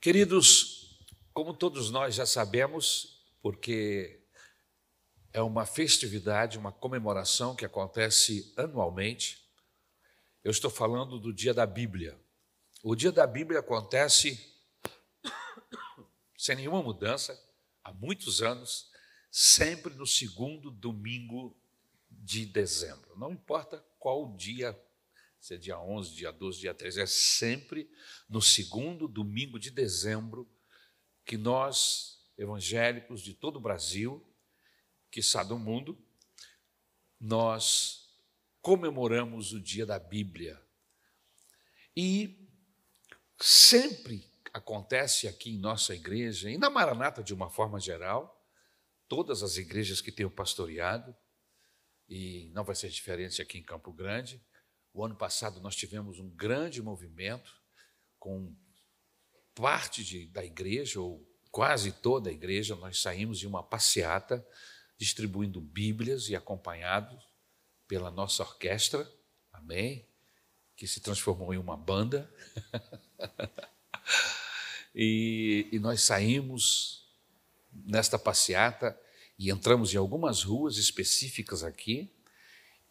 Queridos, como todos nós já sabemos, porque é uma festividade, uma comemoração que acontece anualmente, eu estou falando do Dia da Bíblia. O Dia da Bíblia acontece sem nenhuma mudança, há muitos anos, sempre no segundo domingo de dezembro. Não importa qual dia se é dia 11, dia 12, dia 13, é sempre no segundo domingo de dezembro que nós, evangélicos de todo o Brasil, que está do mundo, nós comemoramos o dia da Bíblia. E sempre acontece aqui em nossa igreja, e na Maranata de uma forma geral, todas as igrejas que tenho pastoreado, e não vai ser diferente aqui em Campo Grande, o ano passado nós tivemos um grande movimento com parte de, da igreja, ou quase toda a igreja, nós saímos de uma passeata distribuindo Bíblias e acompanhados pela nossa orquestra, amém? Que se transformou em uma banda. e, e nós saímos nesta passeata e entramos em algumas ruas específicas aqui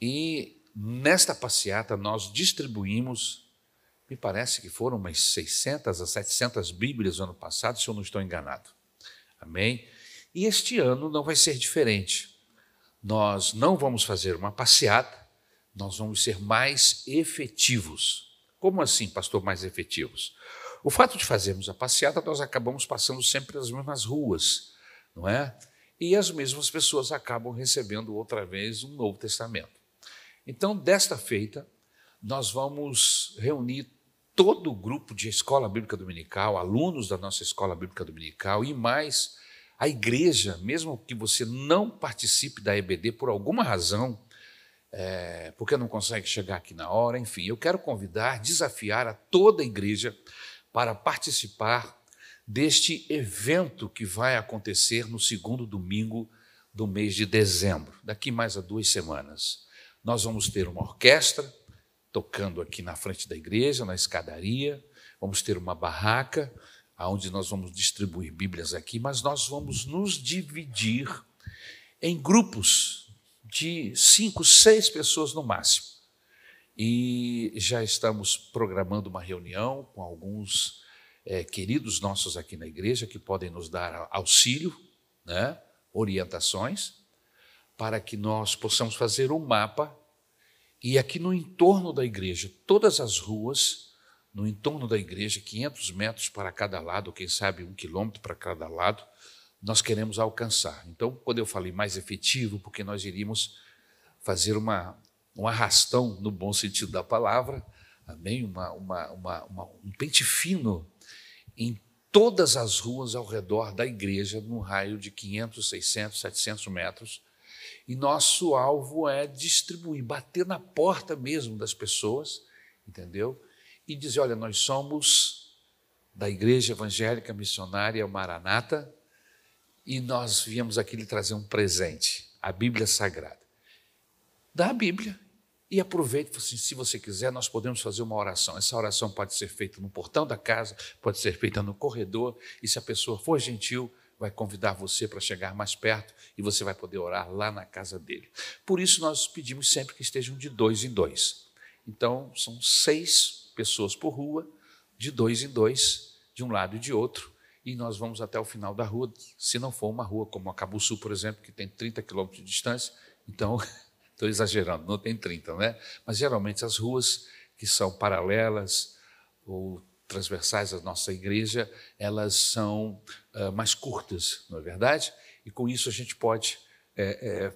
e Nesta passeata, nós distribuímos, me parece que foram umas 600 a 700 Bíblias no ano passado, se eu não estou enganado. Amém? E este ano não vai ser diferente. Nós não vamos fazer uma passeata, nós vamos ser mais efetivos. Como assim, pastor, mais efetivos? O fato de fazermos a passeata, nós acabamos passando sempre as mesmas ruas, não é? E as mesmas pessoas acabam recebendo outra vez um Novo Testamento. Então, desta feita, nós vamos reunir todo o grupo de Escola Bíblica Dominical, alunos da nossa Escola Bíblica Dominical e mais a igreja, mesmo que você não participe da EBD por alguma razão, é, porque não consegue chegar aqui na hora, enfim, eu quero convidar, desafiar a toda a igreja para participar deste evento que vai acontecer no segundo domingo do mês de dezembro, daqui mais a duas semanas. Nós vamos ter uma orquestra tocando aqui na frente da igreja, na escadaria, vamos ter uma barraca, onde nós vamos distribuir Bíblias aqui, mas nós vamos nos dividir em grupos de cinco, seis pessoas no máximo. E já estamos programando uma reunião com alguns é, queridos nossos aqui na igreja que podem nos dar auxílio, né, orientações para que nós possamos fazer um mapa e aqui no entorno da igreja, todas as ruas, no entorno da igreja, 500 metros para cada lado, quem sabe um quilômetro para cada lado, nós queremos alcançar. Então, quando eu falei mais efetivo, porque nós iríamos fazer uma, um arrastão, no bom sentido da palavra, amém? Uma, uma, uma, uma, um pente fino em todas as ruas ao redor da igreja, num raio de 500, 600, 700 metros, e nosso alvo é distribuir, bater na porta mesmo das pessoas, entendeu? E dizer: olha, nós somos da Igreja Evangélica Missionária Maranata e nós viemos aqui lhe trazer um presente, a Bíblia Sagrada. Dá a Bíblia e aproveite, assim, se você quiser, nós podemos fazer uma oração. Essa oração pode ser feita no portão da casa, pode ser feita no corredor, e se a pessoa for gentil, vai convidar você para chegar mais perto e você vai poder orar lá na casa dele. Por isso, nós pedimos sempre que estejam de dois em dois. Então, são seis pessoas por rua, de dois em dois, de um lado e de outro, e nós vamos até o final da rua. Se não for uma rua como a Cabuçu, por exemplo, que tem 30 quilômetros de distância, então, estou exagerando, não tem 30, né? Mas geralmente as ruas que são paralelas ou transversais à nossa igreja, elas são uh, mais curtas, não é verdade? E com isso a gente pode é, é,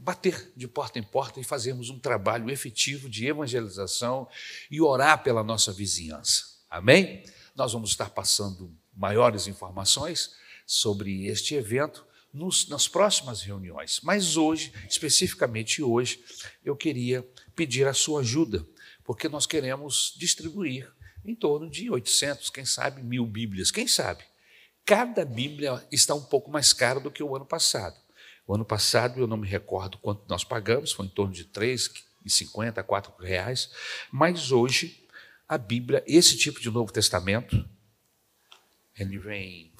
bater de porta em porta e fazermos um trabalho efetivo de evangelização e orar pela nossa vizinhança. Amém? Nós vamos estar passando maiores informações sobre este evento nos, nas próximas reuniões. Mas hoje, especificamente hoje, eu queria pedir a sua ajuda, porque nós queremos distribuir em torno de 800, quem sabe, mil Bíblias, quem sabe. Cada Bíblia está um pouco mais cara do que o ano passado. O ano passado, eu não me recordo quanto nós pagamos, foi em torno de R$ 3,50, R$ reais, mas hoje a Bíblia, esse tipo de Novo Testamento, Ele vem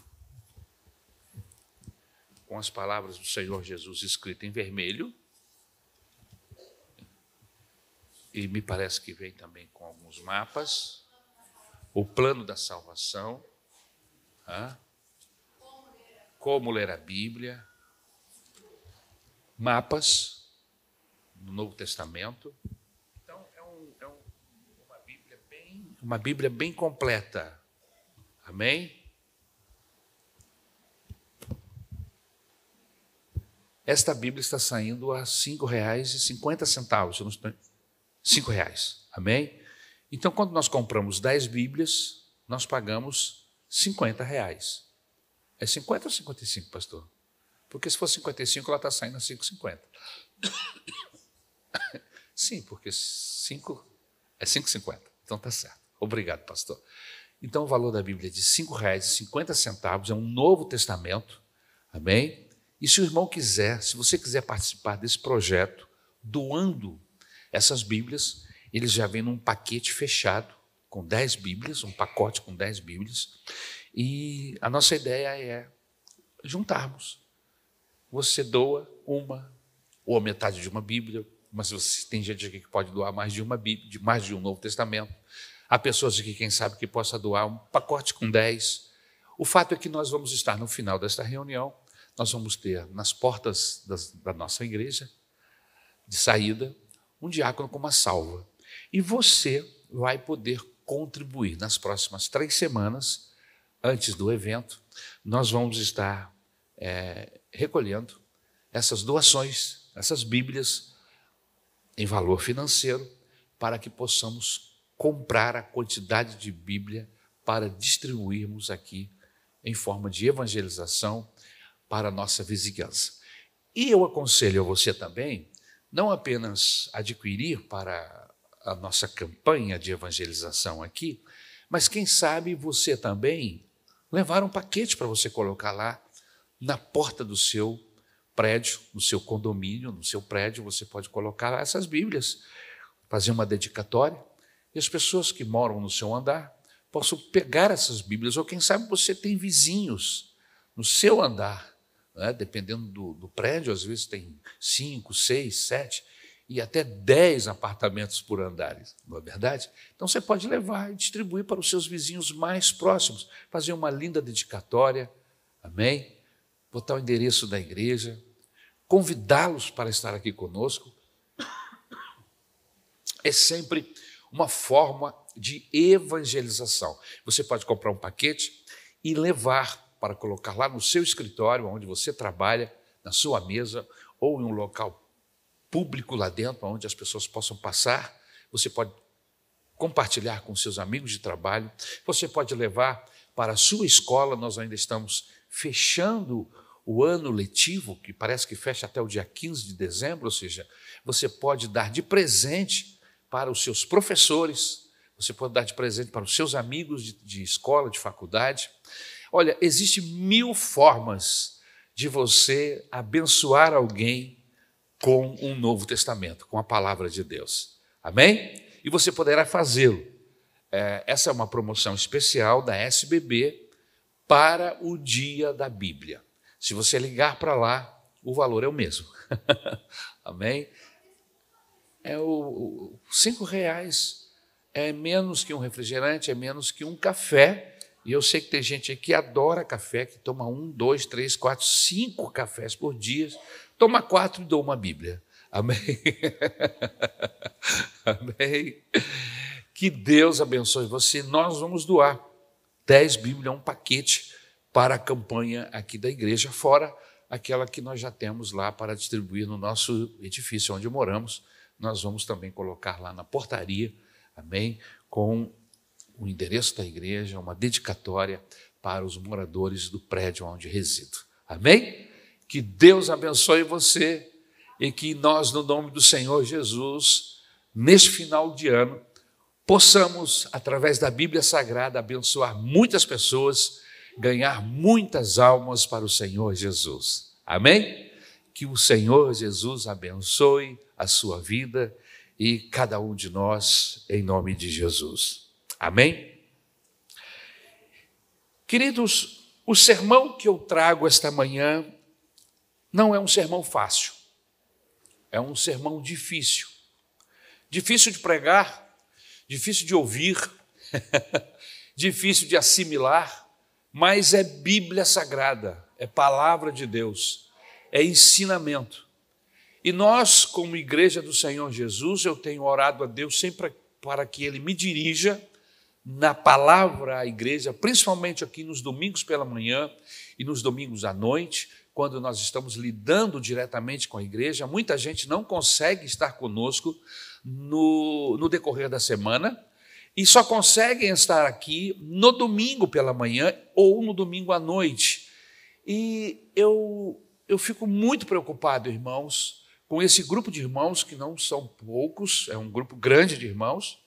com as palavras do Senhor Jesus escritas em vermelho. E me parece que vem também com alguns mapas. O plano da salvação. Como ler a Bíblia. Mapas no Novo Testamento. Então, é, um, é um, uma, Bíblia bem, uma Bíblia bem completa. Amém? Esta Bíblia está saindo a R$ 5,50. Cinco reais. Amém? Então, quando nós compramos 10 Bíblias, nós pagamos 50 reais. É 50 ou 55, pastor? Porque se for 55, ela está saindo a 5,50. Sim, porque 5 é 5,50. Então está certo. Obrigado, pastor. Então o valor da Bíblia é de R$ 5,50, é um Novo Testamento. Amém? E se o irmão quiser, se você quiser participar desse projeto, doando essas Bíblias, eles já vêm num paquete fechado, com 10 Bíblias, um pacote com 10 Bíblias. E a nossa ideia é juntarmos. Você doa uma, ou a metade de uma Bíblia, mas você, tem gente aqui que pode doar mais de uma Bíblia, de mais de um Novo Testamento. Há pessoas aqui, quem sabe, que possa doar um pacote com 10. O fato é que nós vamos estar no final desta reunião nós vamos ter nas portas das, da nossa igreja, de saída, um diácono com uma salva. E você vai poder contribuir nas próximas três semanas, antes do evento, nós vamos estar é, recolhendo essas doações, essas Bíblias, em valor financeiro, para que possamos comprar a quantidade de Bíblia para distribuirmos aqui em forma de evangelização para a nossa vizinhança. E eu aconselho a você também, não apenas adquirir para a nossa campanha de evangelização aqui, mas quem sabe você também levar um paquete para você colocar lá na porta do seu prédio, no seu condomínio, no seu prédio, você pode colocar essas Bíblias, fazer uma dedicatória, e as pessoas que moram no seu andar possam pegar essas Bíblias, ou quem sabe você tem vizinhos no seu andar né? dependendo do, do prédio, às vezes tem cinco, seis, sete e até dez apartamentos por andar, não é verdade? Então você pode levar e distribuir para os seus vizinhos mais próximos, fazer uma linda dedicatória, amém? Botar o endereço da igreja, convidá-los para estar aqui conosco. É sempre uma forma de evangelização. Você pode comprar um paquete e levar para colocar lá no seu escritório, onde você trabalha, na sua mesa, ou em um local público lá dentro, onde as pessoas possam passar. Você pode compartilhar com seus amigos de trabalho, você pode levar para a sua escola. Nós ainda estamos fechando o ano letivo, que parece que fecha até o dia 15 de dezembro, ou seja, você pode dar de presente para os seus professores, você pode dar de presente para os seus amigos de, de escola, de faculdade. Olha, existe mil formas de você abençoar alguém com um Novo Testamento, com a palavra de Deus. Amém? E você poderá fazê-lo. É, essa é uma promoção especial da SBB para o dia da Bíblia. Se você ligar para lá, o valor é o mesmo. Amém? É o, o cinco reais é menos que um refrigerante, é menos que um café e eu sei que tem gente aqui que adora café, que toma um, dois, três, quatro, cinco cafés por dia. Toma quatro e dou uma Bíblia. Amém? Amém? Que Deus abençoe você. Nós vamos doar dez Bíblias, um paquete para a campanha aqui da igreja, fora aquela que nós já temos lá para distribuir no nosso edifício onde moramos. Nós vamos também colocar lá na portaria, amém? Com o endereço da igreja, uma dedicatória para os moradores do prédio onde resido. Amém? Que Deus abençoe você e que nós, no nome do Senhor Jesus, neste final de ano, possamos, através da Bíblia Sagrada, abençoar muitas pessoas, ganhar muitas almas para o Senhor Jesus. Amém? Que o Senhor Jesus abençoe a sua vida e cada um de nós, em nome de Jesus. Amém? Queridos, o sermão que eu trago esta manhã não é um sermão fácil, é um sermão difícil. Difícil de pregar, difícil de ouvir, difícil de assimilar, mas é Bíblia Sagrada, é palavra de Deus, é ensinamento. E nós, como igreja do Senhor Jesus, eu tenho orado a Deus sempre para que Ele me dirija na palavra à igreja, principalmente aqui nos domingos pela manhã e nos domingos à noite, quando nós estamos lidando diretamente com a igreja. Muita gente não consegue estar conosco no, no decorrer da semana e só conseguem estar aqui no domingo pela manhã ou no domingo à noite. E eu, eu fico muito preocupado, irmãos, com esse grupo de irmãos, que não são poucos, é um grupo grande de irmãos,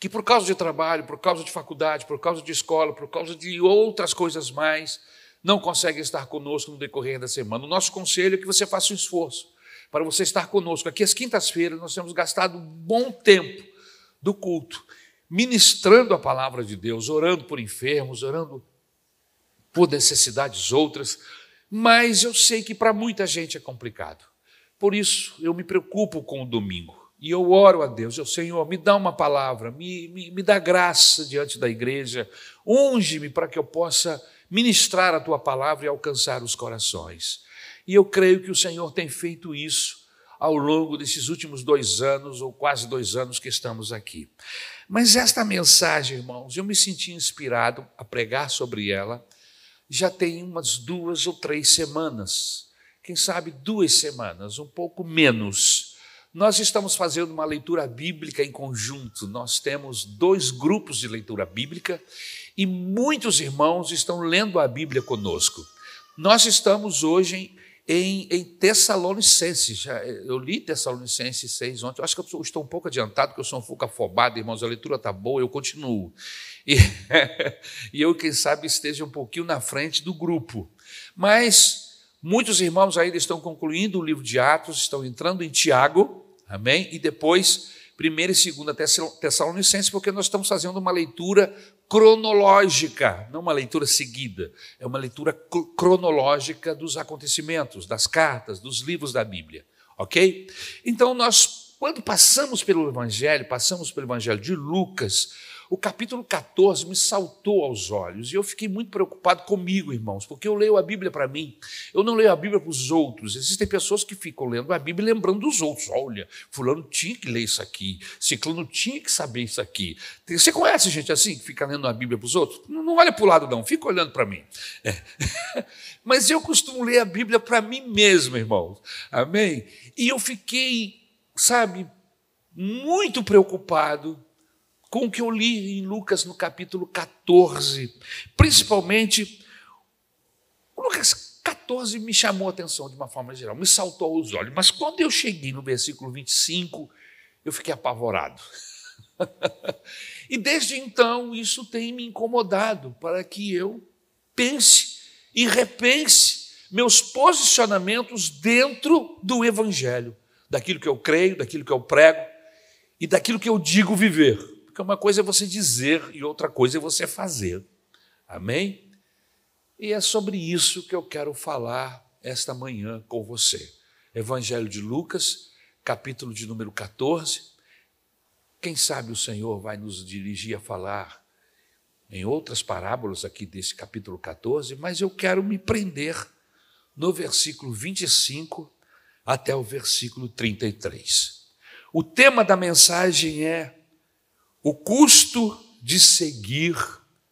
que por causa de trabalho, por causa de faculdade, por causa de escola, por causa de outras coisas mais, não conseguem estar conosco no decorrer da semana. O nosso conselho é que você faça um esforço para você estar conosco. Aqui às quintas-feiras nós temos gastado um bom tempo do culto, ministrando a palavra de Deus, orando por enfermos, orando por necessidades outras, mas eu sei que para muita gente é complicado. Por isso eu me preocupo com o domingo. E eu oro a Deus, eu, Senhor, me dá uma palavra, me, me, me dá graça diante da igreja, unge-me para que eu possa ministrar a tua palavra e alcançar os corações. E eu creio que o Senhor tem feito isso ao longo desses últimos dois anos, ou quase dois anos que estamos aqui. Mas esta mensagem, irmãos, eu me senti inspirado a pregar sobre ela já tem umas duas ou três semanas, quem sabe duas semanas, um pouco menos. Nós estamos fazendo uma leitura bíblica em conjunto. Nós temos dois grupos de leitura bíblica e muitos irmãos estão lendo a Bíblia conosco. Nós estamos hoje em, em Tessalonicenses. Eu li Tessalonicenses 6 ontem. Eu acho que eu estou um pouco adiantado, porque eu sou um pouco afobado, irmãos. A leitura está boa, eu continuo. E, e eu, quem sabe, esteja um pouquinho na frente do grupo. Mas muitos irmãos ainda estão concluindo o livro de Atos, estão entrando em Tiago. Amém? E depois, 1 e 2 Tessalonicenses, porque nós estamos fazendo uma leitura cronológica, não uma leitura seguida, é uma leitura cronológica dos acontecimentos, das cartas, dos livros da Bíblia, ok? Então, nós, quando passamos pelo Evangelho, passamos pelo Evangelho de Lucas, o capítulo 14 me saltou aos olhos e eu fiquei muito preocupado comigo, irmãos, porque eu leio a Bíblia para mim, eu não leio a Bíblia para os outros. Existem pessoas que ficam lendo a Bíblia lembrando dos outros. Olha, Fulano tinha que ler isso aqui, Ciclano tinha que saber isso aqui. Você conhece gente assim que fica lendo a Bíblia para os outros? Não, olha para o lado, não, fica olhando para mim. É. Mas eu costumo ler a Bíblia para mim mesmo, irmãos. Amém? E eu fiquei, sabe, muito preocupado com o que eu li em Lucas no capítulo 14. Principalmente, Lucas 14 me chamou a atenção de uma forma geral, me saltou aos olhos. Mas quando eu cheguei no versículo 25, eu fiquei apavorado. e desde então isso tem me incomodado para que eu pense e repense meus posicionamentos dentro do Evangelho, daquilo que eu creio, daquilo que eu prego e daquilo que eu digo viver. Porque uma coisa é você dizer e outra coisa é você fazer. Amém? E é sobre isso que eu quero falar esta manhã com você. Evangelho de Lucas, capítulo de número 14. Quem sabe o Senhor vai nos dirigir a falar em outras parábolas aqui desse capítulo 14, mas eu quero me prender no versículo 25 até o versículo 33. O tema da mensagem é o custo de seguir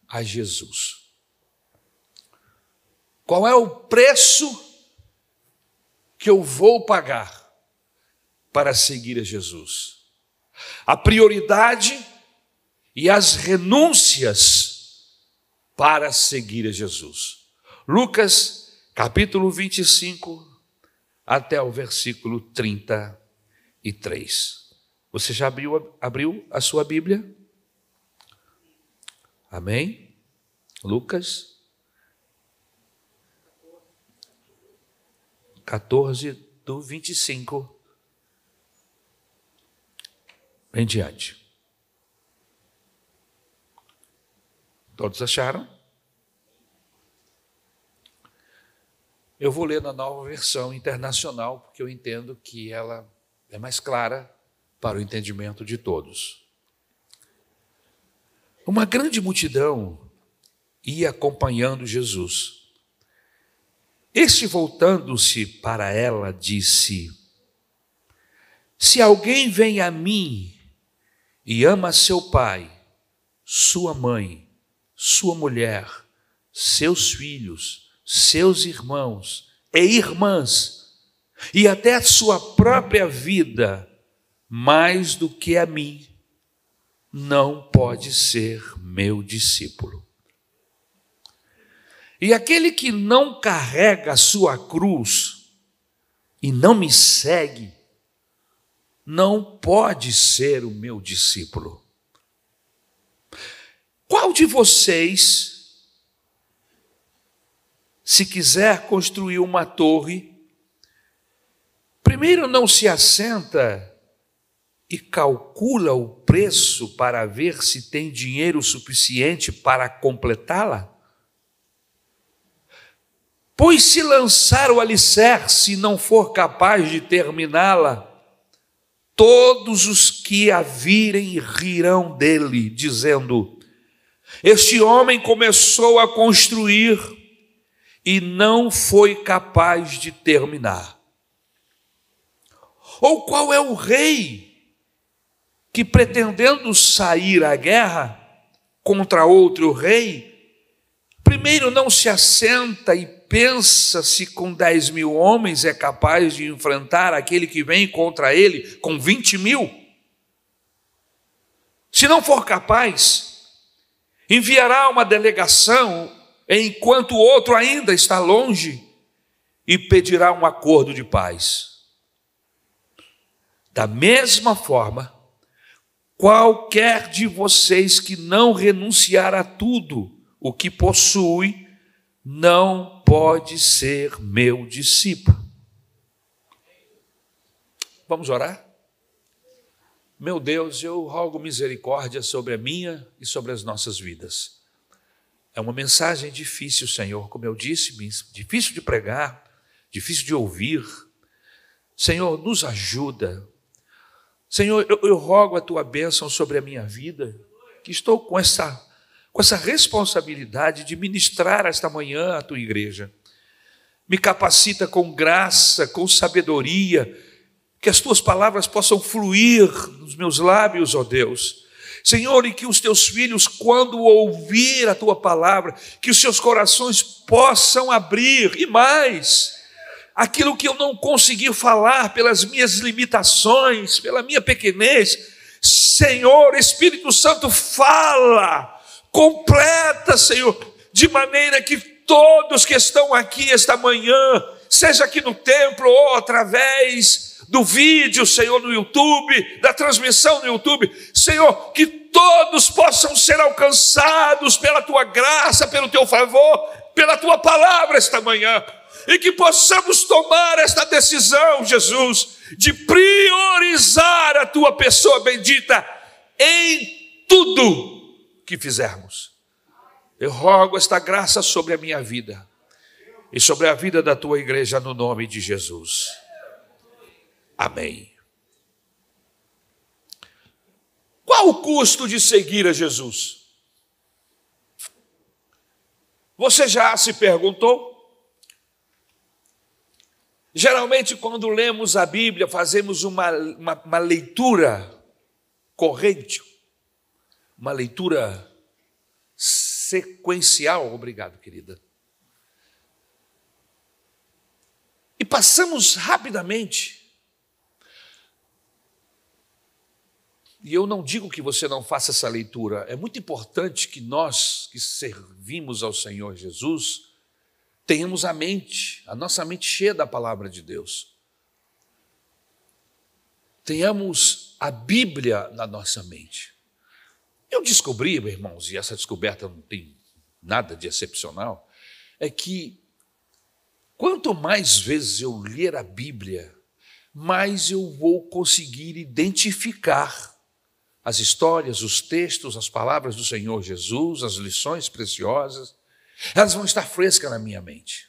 a Jesus. Qual é o preço que eu vou pagar para seguir a Jesus? A prioridade e as renúncias para seguir a Jesus. Lucas, capítulo 25, até o versículo 33. Você já abriu, abriu a sua Bíblia? Amém? Lucas 14, do 25 em diante. Todos acharam? Eu vou ler na nova versão internacional, porque eu entendo que ela é mais clara para o entendimento de todos. Uma grande multidão ia acompanhando Jesus. Este, voltando-se para ela, disse: Se alguém vem a mim e ama seu pai, sua mãe, sua mulher, seus filhos, seus irmãos e irmãs, e até sua própria vida, mais do que a mim, não pode ser meu discípulo. E aquele que não carrega a sua cruz e não me segue, não pode ser o meu discípulo. Qual de vocês se quiser construir uma torre, primeiro não se assenta e calcula o preço para ver se tem dinheiro suficiente para completá-la? Pois se lançar o alicerce e não for capaz de terminá-la, todos os que a virem rirão dele, dizendo: Este homem começou a construir e não foi capaz de terminar? Ou qual é o rei que, pretendendo sair à guerra contra outro rei, primeiro não se assenta e pensa se com 10 mil homens é capaz de enfrentar aquele que vem contra ele com 20 mil? Se não for capaz, enviará uma delegação enquanto o outro ainda está longe, e pedirá um acordo de paz. Da mesma forma, qualquer de vocês que não renunciar a tudo o que possui, não pode ser meu discípulo. Vamos orar? Meu Deus, eu rogo misericórdia sobre a minha e sobre as nossas vidas. É uma mensagem difícil, Senhor, como eu disse, difícil de pregar, difícil de ouvir. Senhor, nos ajuda. Senhor, eu, eu rogo a tua bênção sobre a minha vida, que estou com essa, com essa responsabilidade de ministrar esta manhã à tua igreja. Me capacita com graça, com sabedoria, que as tuas palavras possam fluir nos meus lábios, ó Deus Senhor, e que os teus filhos, quando ouvir a tua palavra, que os seus corações possam abrir, e mais, aquilo que eu não consegui falar pelas minhas limitações, pela minha pequenez, Senhor, Espírito Santo, fala, completa, Senhor, de maneira que todos que estão aqui esta manhã, seja aqui no templo ou através do vídeo, Senhor, no YouTube, da transmissão no YouTube, Senhor, que todos possam ser alcançados pela tua graça, pelo teu favor, pela tua palavra esta manhã, e que possamos tomar esta decisão, Jesus, de priorizar a tua pessoa bendita em tudo que fizermos. Eu rogo esta graça sobre a minha vida e sobre a vida da tua igreja no nome de Jesus. Amém. Qual o custo de seguir a Jesus? Você já se perguntou? Geralmente, quando lemos a Bíblia, fazemos uma, uma, uma leitura corrente, uma leitura sequencial. Obrigado, querida. E passamos rapidamente E eu não digo que você não faça essa leitura, é muito importante que nós que servimos ao Senhor Jesus tenhamos a mente, a nossa mente cheia da palavra de Deus. Tenhamos a Bíblia na nossa mente. Eu descobri, meus irmãos, e essa descoberta não tem nada de excepcional, é que quanto mais vezes eu ler a Bíblia, mais eu vou conseguir identificar as histórias, os textos, as palavras do Senhor Jesus, as lições preciosas, elas vão estar frescas na minha mente.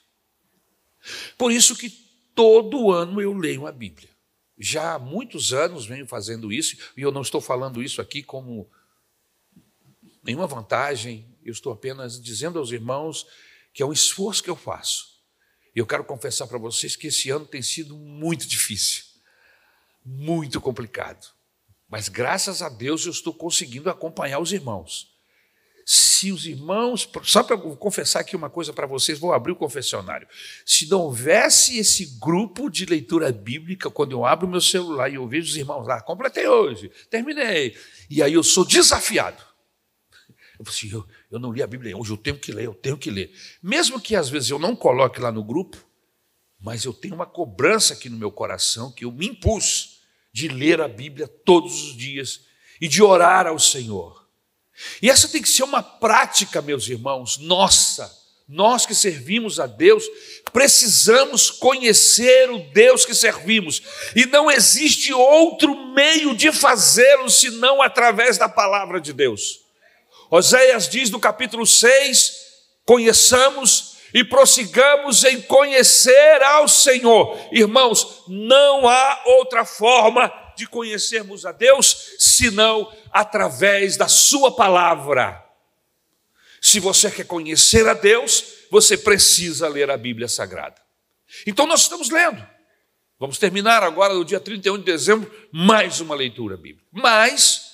Por isso que todo ano eu leio a Bíblia. Já há muitos anos venho fazendo isso, e eu não estou falando isso aqui como nenhuma vantagem, eu estou apenas dizendo aos irmãos que é um esforço que eu faço. E eu quero confessar para vocês que esse ano tem sido muito difícil, muito complicado. Mas graças a Deus eu estou conseguindo acompanhar os irmãos. Se os irmãos, só para confessar aqui uma coisa para vocês, vou abrir o confessionário. Se não houvesse esse grupo de leitura bíblica, quando eu abro meu celular e eu vejo os irmãos lá, completei hoje, terminei, e aí eu sou desafiado. Eu, assim, eu, eu não li a Bíblia hoje, eu tenho que ler, eu tenho que ler. Mesmo que às vezes eu não coloque lá no grupo, mas eu tenho uma cobrança aqui no meu coração que eu me impus de ler a Bíblia todos os dias e de orar ao Senhor. E essa tem que ser uma prática, meus irmãos, nossa. Nós que servimos a Deus, precisamos conhecer o Deus que servimos, e não existe outro meio de fazê-lo senão através da palavra de Deus. Oséias diz no capítulo 6: conheçamos e prossigamos em conhecer ao Senhor. Irmãos, não há outra forma de conhecermos a Deus senão através da Sua palavra. Se você quer conhecer a Deus, você precisa ler a Bíblia Sagrada. Então nós estamos lendo. Vamos terminar agora no dia 31 de dezembro mais uma leitura bíblica. Mas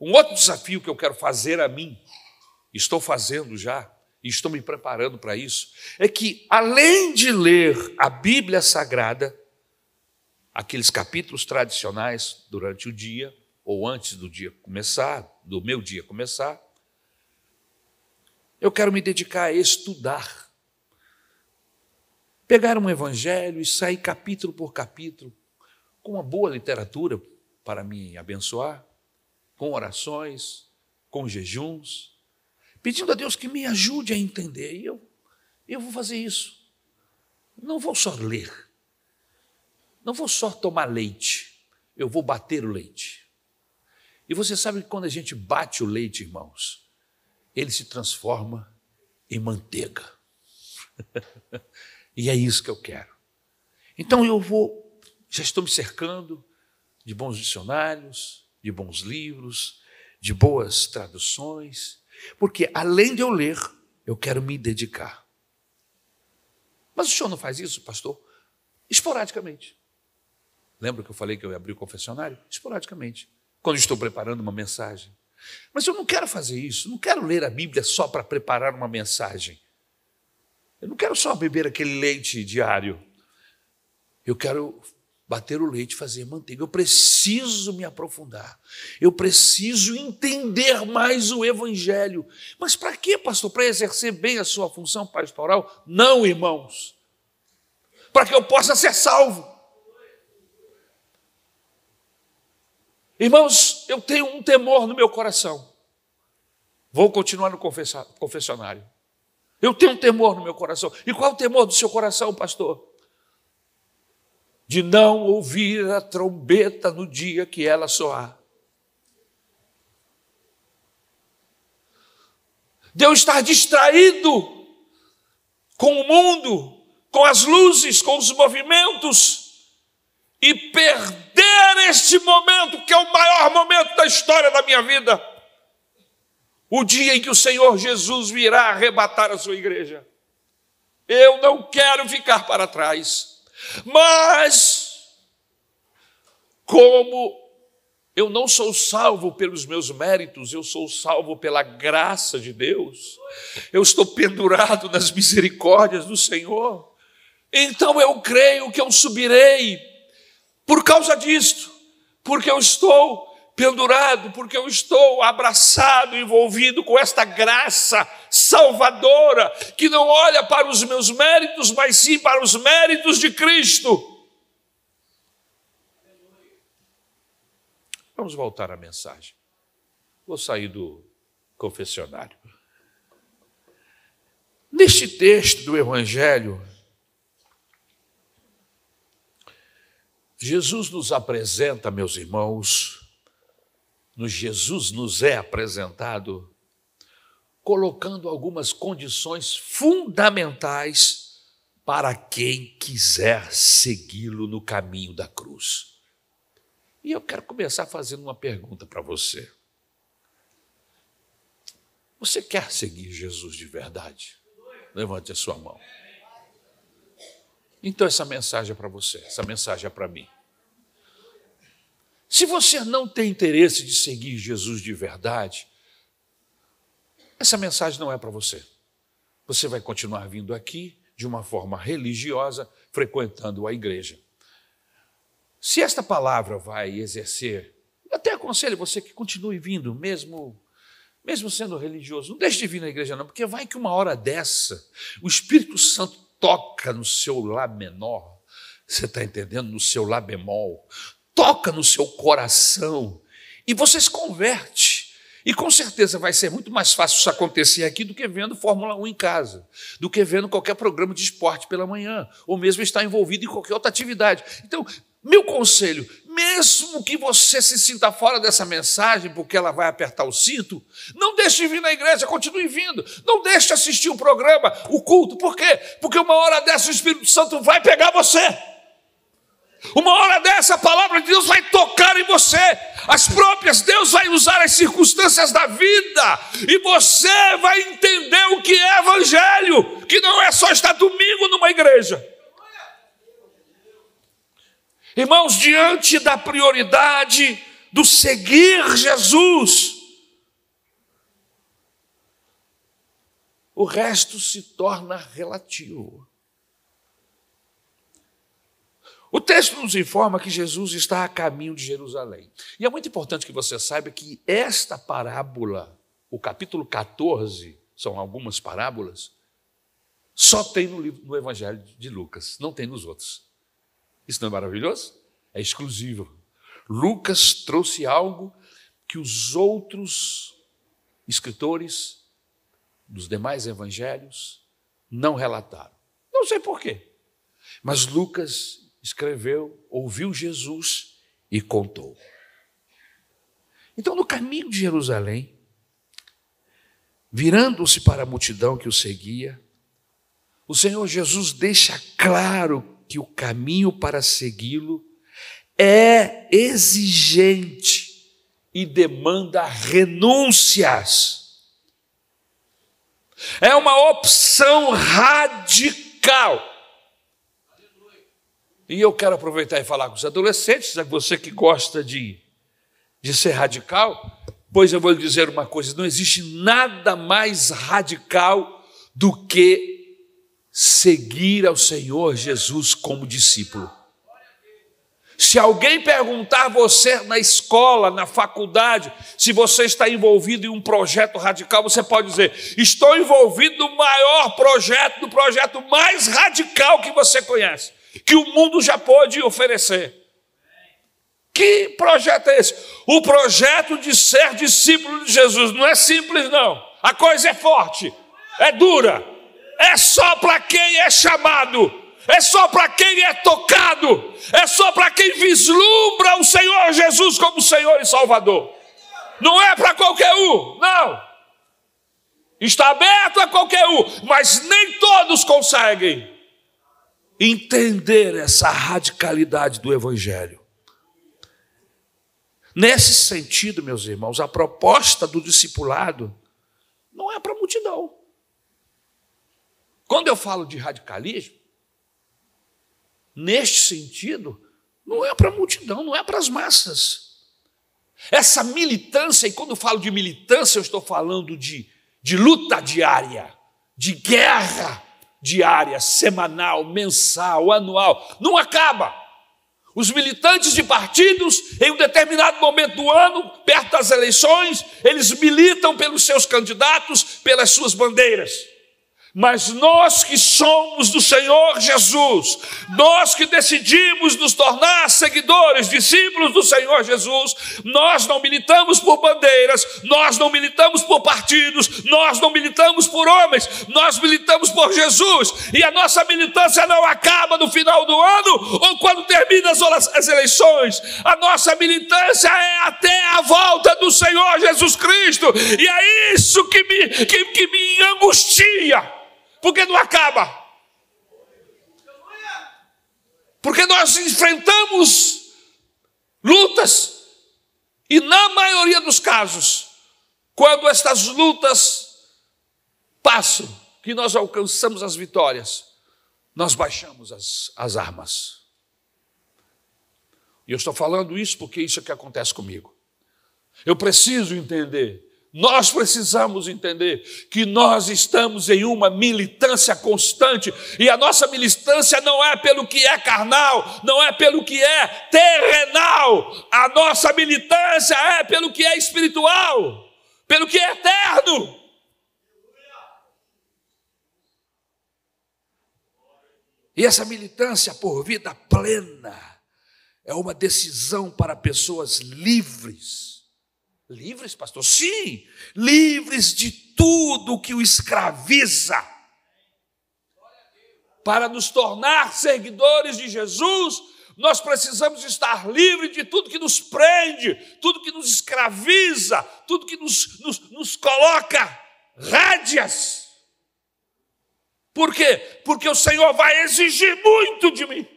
um outro desafio que eu quero fazer a mim, estou fazendo já, e estou me preparando para isso, é que além de ler a Bíblia Sagrada, aqueles capítulos tradicionais durante o dia, ou antes do dia começar, do meu dia começar, eu quero me dedicar a estudar. Pegar um evangelho e sair capítulo por capítulo, com uma boa literatura para me abençoar com orações, com jejuns, pedindo a Deus que me ajude a entender. E eu, eu vou fazer isso. Não vou só ler, não vou só tomar leite, eu vou bater o leite. E você sabe que quando a gente bate o leite, irmãos, ele se transforma em manteiga. e é isso que eu quero. Então eu vou, já estou me cercando de bons dicionários, de bons livros, de boas traduções, porque além de eu ler, eu quero me dedicar. Mas o senhor não faz isso, pastor? Esporadicamente. Lembra que eu falei que eu ia abrir o confessionário? Esporadicamente. Quando estou preparando uma mensagem. Mas eu não quero fazer isso, não quero ler a Bíblia só para preparar uma mensagem. Eu não quero só beber aquele leite diário. Eu quero bater o leite, fazer manteiga. Eu preciso me aprofundar. Eu preciso entender mais o evangelho. Mas para quê, pastor? Para exercer bem a sua função pastoral? Não, irmãos. Para que eu possa ser salvo. Irmãos, eu tenho um temor no meu coração. Vou continuar no confessionário. Eu tenho um temor no meu coração. E qual é o temor do seu coração, pastor? de não ouvir a trombeta no dia que ela soar. De eu estar distraído com o mundo, com as luzes, com os movimentos, e perder este momento, que é o maior momento da história da minha vida. O dia em que o Senhor Jesus virá arrebatar a sua igreja. Eu não quero ficar para trás. Mas, como eu não sou salvo pelos meus méritos, eu sou salvo pela graça de Deus, eu estou pendurado nas misericórdias do Senhor, então eu creio que eu subirei por causa disto, porque eu estou pendurado, porque eu estou abraçado, envolvido com esta graça salvadora, que não olha para os meus méritos, mas sim para os méritos de Cristo. Vamos voltar à mensagem. Vou sair do confessionário. Neste texto do Evangelho, Jesus nos apresenta, meus irmãos, no Jesus nos é apresentado, colocando algumas condições fundamentais para quem quiser segui-lo no caminho da cruz. E eu quero começar fazendo uma pergunta para você. Você quer seguir Jesus de verdade? Levante a sua mão. Então, essa mensagem é para você, essa mensagem é para mim. Se você não tem interesse de seguir Jesus de verdade, essa mensagem não é para você. Você vai continuar vindo aqui de uma forma religiosa, frequentando a igreja. Se esta palavra vai exercer, até aconselho você que continue vindo, mesmo mesmo sendo religioso, não deixe de vir na igreja não, porque vai que uma hora dessa o Espírito Santo toca no seu lá menor, você está entendendo? No seu lá bemol, toca no seu coração e você se converte. E com certeza vai ser muito mais fácil isso acontecer aqui do que vendo Fórmula 1 em casa, do que vendo qualquer programa de esporte pela manhã, ou mesmo estar envolvido em qualquer outra atividade. Então, meu conselho, mesmo que você se sinta fora dessa mensagem, porque ela vai apertar o cinto, não deixe de vir na igreja, continue vindo. Não deixe de assistir o programa, o culto. Por quê? Porque uma hora dessa o Espírito Santo vai pegar você. Uma hora dessa a palavra de Deus vai tocar em você. As próprias Deus vai usar as circunstâncias da vida e você vai entender o que é evangelho, que não é só estar domingo numa igreja. Irmãos, diante da prioridade do seguir Jesus, o resto se torna relativo. O texto nos informa que Jesus está a caminho de Jerusalém. E é muito importante que você saiba que esta parábola, o capítulo 14, são algumas parábolas, só tem no, livro, no Evangelho de Lucas, não tem nos outros. Isso não é maravilhoso? É exclusivo. Lucas trouxe algo que os outros escritores dos demais evangelhos não relataram. Não sei porquê. Mas Lucas escreveu, ouviu Jesus e contou. Então, no caminho de Jerusalém, virando-se para a multidão que o seguia, o Senhor Jesus deixa claro que o caminho para segui-lo é exigente e demanda renúncias. É uma opção radical. E eu quero aproveitar e falar com os adolescentes, você que gosta de, de ser radical, pois eu vou lhe dizer uma coisa: não existe nada mais radical do que seguir ao Senhor Jesus como discípulo. Se alguém perguntar você na escola, na faculdade, se você está envolvido em um projeto radical, você pode dizer: estou envolvido no maior projeto, no projeto mais radical que você conhece que o mundo já pôde oferecer. Que projeto é esse? O projeto de ser discípulo de Jesus. Não é simples, não. A coisa é forte, é dura. É só para quem é chamado. É só para quem é tocado. É só para quem vislumbra o Senhor Jesus como Senhor e Salvador. Não é para qualquer um, não. Está aberto a qualquer um, mas nem todos conseguem entender essa radicalidade do Evangelho. Nesse sentido, meus irmãos, a proposta do discipulado não é para a multidão. Quando eu falo de radicalismo, neste sentido, não é para a multidão, não é para as massas. Essa militância, e quando eu falo de militância, eu estou falando de, de luta diária, de guerra diária, semanal, mensal, anual, não acaba. Os militantes de partidos, em um determinado momento do ano, perto das eleições, eles militam pelos seus candidatos, pelas suas bandeiras. Mas nós que somos do Senhor Jesus, nós que decidimos nos tornar seguidores, discípulos do Senhor Jesus, nós não militamos por bandeiras, nós não militamos por partidos, nós não militamos por homens, nós militamos por Jesus. E a nossa militância não acaba no final do ano ou quando terminam as eleições. A nossa militância é até a volta do Senhor Jesus Cristo. E é isso que me, que, que me angustia porque não acaba. Porque nós enfrentamos lutas, e na maioria dos casos, quando estas lutas passam, que nós alcançamos as vitórias, nós baixamos as, as armas. E eu estou falando isso porque isso é que acontece comigo. Eu preciso entender, nós precisamos entender que nós estamos em uma militância constante e a nossa militância não é pelo que é carnal, não é pelo que é terrenal, a nossa militância é pelo que é espiritual, pelo que é eterno. E essa militância por vida plena é uma decisão para pessoas livres. Livres, pastor? Sim, livres de tudo que o escraviza. Para nos tornar seguidores de Jesus, nós precisamos estar livres de tudo que nos prende, tudo que nos escraviza, tudo que nos, nos, nos coloca rédeas. Por quê? Porque o Senhor vai exigir muito de mim.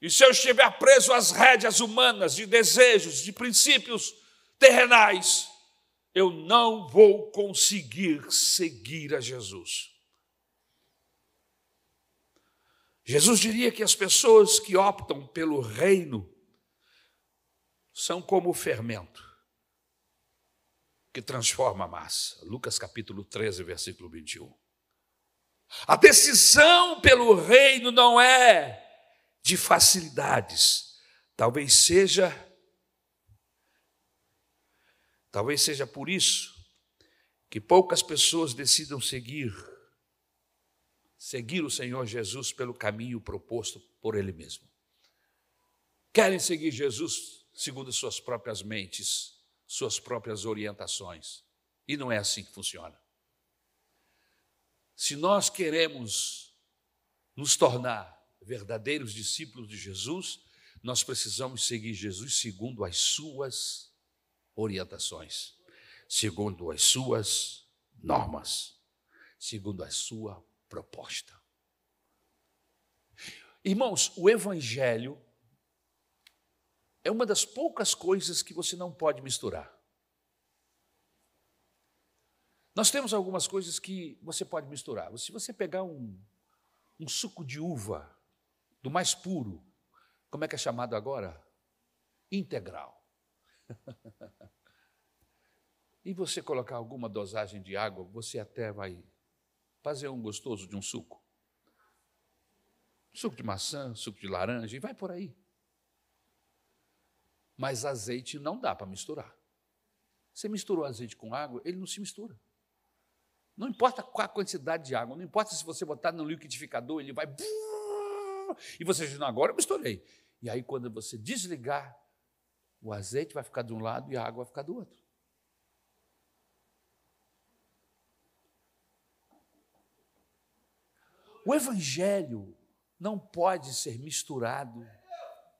E se eu estiver preso às rédeas humanas, de desejos, de princípios terrenais, eu não vou conseguir seguir a Jesus. Jesus diria que as pessoas que optam pelo reino são como o fermento que transforma a massa. Lucas capítulo 13, versículo 21. A decisão pelo reino não é de facilidades. Talvez seja Talvez seja por isso que poucas pessoas decidam seguir seguir o Senhor Jesus pelo caminho proposto por ele mesmo. Querem seguir Jesus segundo suas próprias mentes, suas próprias orientações. E não é assim que funciona. Se nós queremos nos tornar verdadeiros discípulos de Jesus, nós precisamos seguir Jesus segundo as suas orientações, segundo as suas normas, segundo a sua proposta. Irmãos, o Evangelho é uma das poucas coisas que você não pode misturar. Nós temos algumas coisas que você pode misturar. Se você pegar um, um suco de uva do mais puro, como é que é chamado agora? Integral. e você colocar alguma dosagem de água, você até vai fazer um gostoso de um suco. Suco de maçã, suco de laranja, e vai por aí. Mas azeite não dá para misturar. Você misturou azeite com água, ele não se mistura. Não importa qual a quantidade de água, não importa se você botar no liquidificador, ele vai e você diz, não, agora eu misturei. E aí, quando você desligar, o azeite vai ficar de um lado e a água vai ficar do outro. O Evangelho não pode ser misturado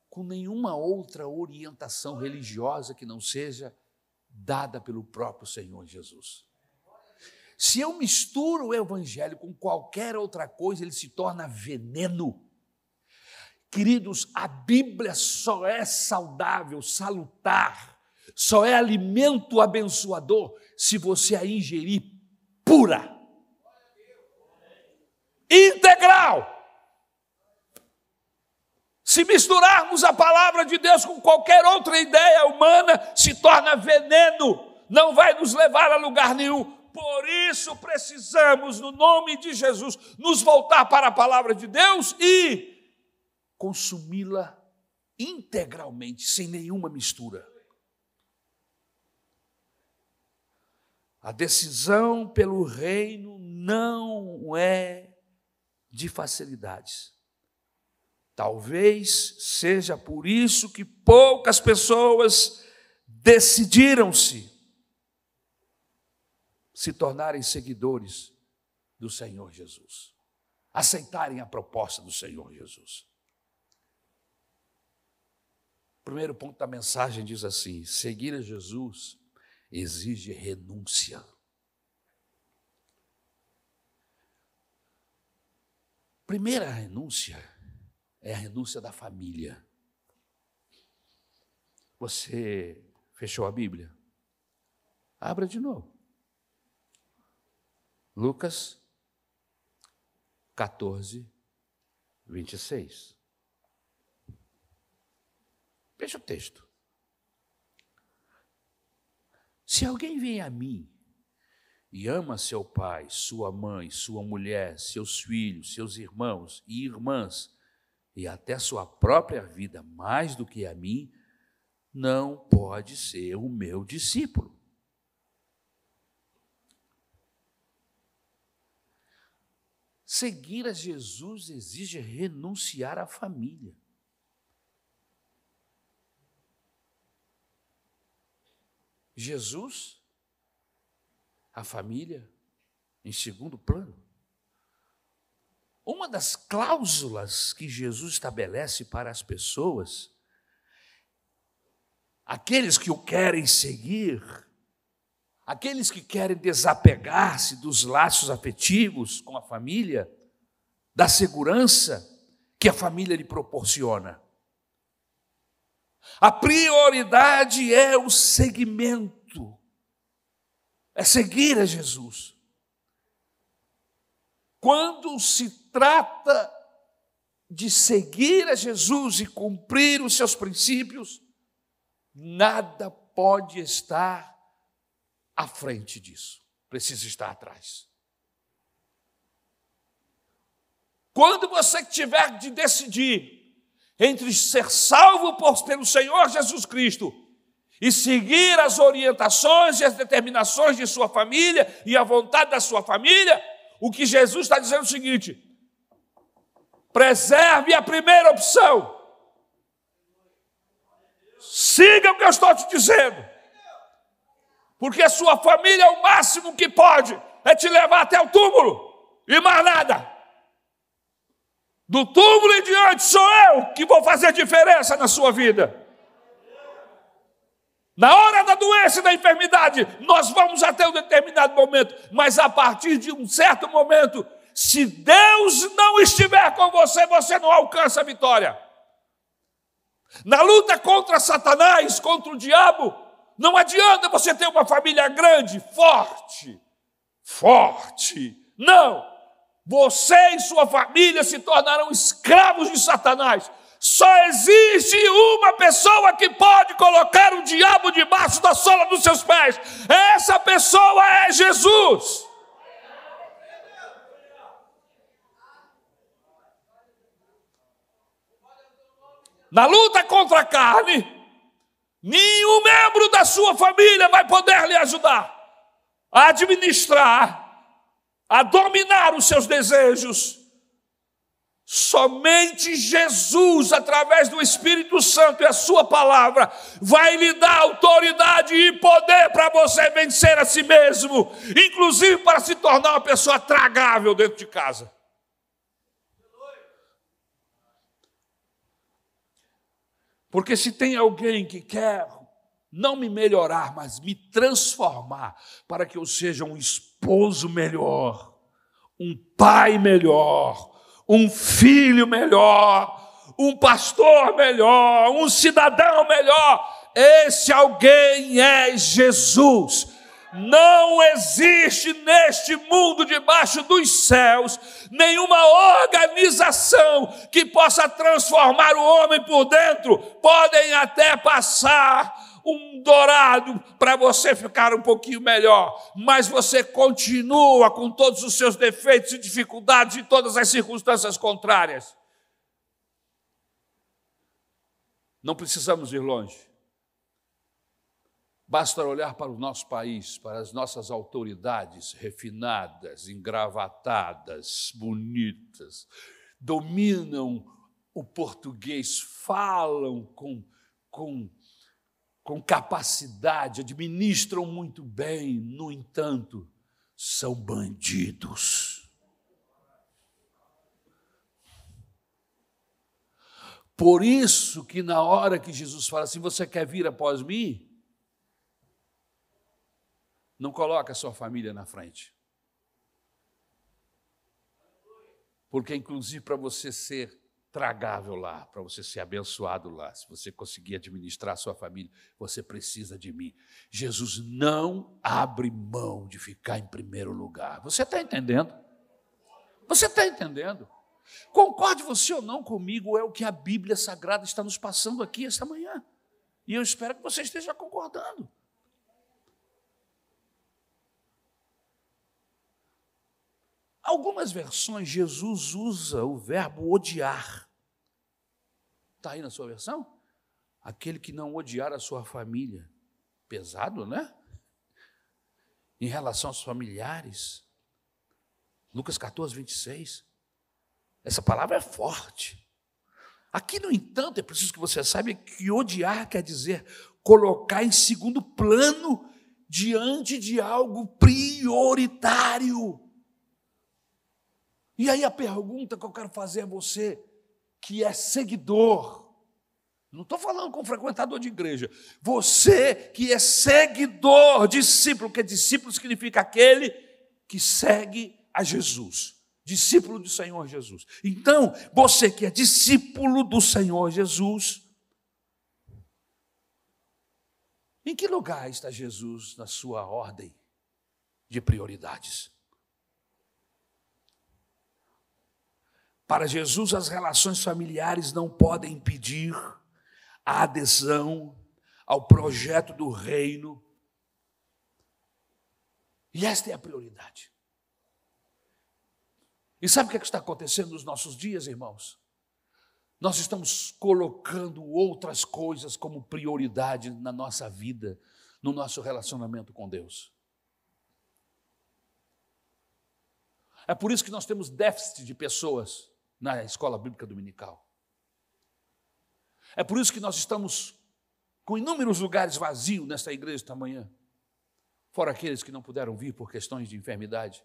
com nenhuma outra orientação religiosa que não seja dada pelo próprio Senhor Jesus. Se eu misturo o Evangelho com qualquer outra coisa, ele se torna veneno. Queridos, a Bíblia só é saudável, salutar, só é alimento abençoador se você a ingerir pura, integral. Se misturarmos a palavra de Deus com qualquer outra ideia humana, se torna veneno, não vai nos levar a lugar nenhum. Por isso precisamos, no nome de Jesus, nos voltar para a palavra de Deus e consumi-la integralmente, sem nenhuma mistura. A decisão pelo reino não é de facilidades. Talvez seja por isso que poucas pessoas decidiram-se se tornarem seguidores do Senhor Jesus, aceitarem a proposta do Senhor Jesus primeiro ponto da mensagem diz assim: seguir a Jesus exige renúncia. Primeira renúncia é a renúncia da família. Você fechou a Bíblia? Abra de novo. Lucas 14, 26. Veja o texto. Se alguém vem a mim e ama seu pai, sua mãe, sua mulher, seus filhos, seus irmãos e irmãs, e até sua própria vida mais do que a mim, não pode ser o meu discípulo. Seguir a Jesus exige renunciar à família. Jesus, a família, em segundo plano. Uma das cláusulas que Jesus estabelece para as pessoas, aqueles que o querem seguir, aqueles que querem desapegar-se dos laços afetivos com a família, da segurança que a família lhe proporciona. A prioridade é o seguimento, é seguir a Jesus. Quando se trata de seguir a Jesus e cumprir os seus princípios, nada pode estar à frente disso, precisa estar atrás. Quando você tiver de decidir entre ser salvo pelo Senhor Jesus Cristo e seguir as orientações e as determinações de sua família e a vontade da sua família, o que Jesus está dizendo é o seguinte: preserve a primeira opção. Siga o que eu estou te dizendo. Porque a sua família é o máximo que pode, é te levar até o túmulo e mais nada. Do túmulo em diante sou eu que vou fazer diferença na sua vida. Na hora da doença e da enfermidade, nós vamos até um determinado momento, mas a partir de um certo momento, se Deus não estiver com você, você não alcança a vitória. Na luta contra Satanás, contra o diabo, não adianta você ter uma família grande, forte, forte. Não. Você e sua família se tornarão escravos de Satanás. Só existe uma pessoa que pode colocar o diabo debaixo da sola dos seus pés. Essa pessoa é Jesus. Na luta contra a carne, nenhum membro da sua família vai poder lhe ajudar a administrar a dominar os seus desejos. Somente Jesus, através do Espírito Santo e a Sua palavra, vai lhe dar autoridade e poder para você vencer a si mesmo, inclusive para se tornar uma pessoa tragável dentro de casa. Porque se tem alguém que quer não me melhorar, mas me transformar para que eu seja um esposo melhor, um pai melhor, um filho melhor, um pastor melhor, um cidadão melhor. Esse alguém é Jesus. Não existe neste mundo debaixo dos céus nenhuma organização que possa transformar o homem por dentro. Podem até passar um dourado para você ficar um pouquinho melhor, mas você continua com todos os seus defeitos e dificuldades e todas as circunstâncias contrárias. Não precisamos ir longe. Basta olhar para o nosso país, para as nossas autoridades refinadas, engravatadas, bonitas, dominam o português, falam com, com com capacidade, administram muito bem, no entanto, são bandidos. Por isso que na hora que Jesus fala assim, você quer vir após mim? Não coloca a sua família na frente. Porque inclusive para você ser tragável lá, para você ser abençoado lá. Se você conseguir administrar a sua família, você precisa de mim. Jesus não abre mão de ficar em primeiro lugar. Você está entendendo? Você está entendendo? Concorde você ou não comigo, é o que a Bíblia Sagrada está nos passando aqui esta manhã. E eu espero que você esteja concordando. Algumas versões, Jesus usa o verbo odiar. Está aí na sua versão? Aquele que não odiar a sua família. Pesado, né? Em relação aos familiares. Lucas 14, 26. Essa palavra é forte. Aqui, no entanto, é preciso que você saiba que odiar quer dizer colocar em segundo plano diante de algo prioritário. E aí a pergunta que eu quero fazer a você, que é seguidor, não estou falando com frequentador de igreja, você que é seguidor, discípulo, que discípulo significa aquele que segue a Jesus, discípulo do Senhor Jesus. Então, você que é discípulo do Senhor Jesus, em que lugar está Jesus na sua ordem de prioridades? Para Jesus, as relações familiares não podem impedir a adesão ao projeto do reino. E esta é a prioridade. E sabe o que, é que está acontecendo nos nossos dias, irmãos? Nós estamos colocando outras coisas como prioridade na nossa vida, no nosso relacionamento com Deus. É por isso que nós temos déficit de pessoas na escola bíblica dominical. É por isso que nós estamos com inúmeros lugares vazios nesta igreja esta manhã. Fora aqueles que não puderam vir por questões de enfermidade,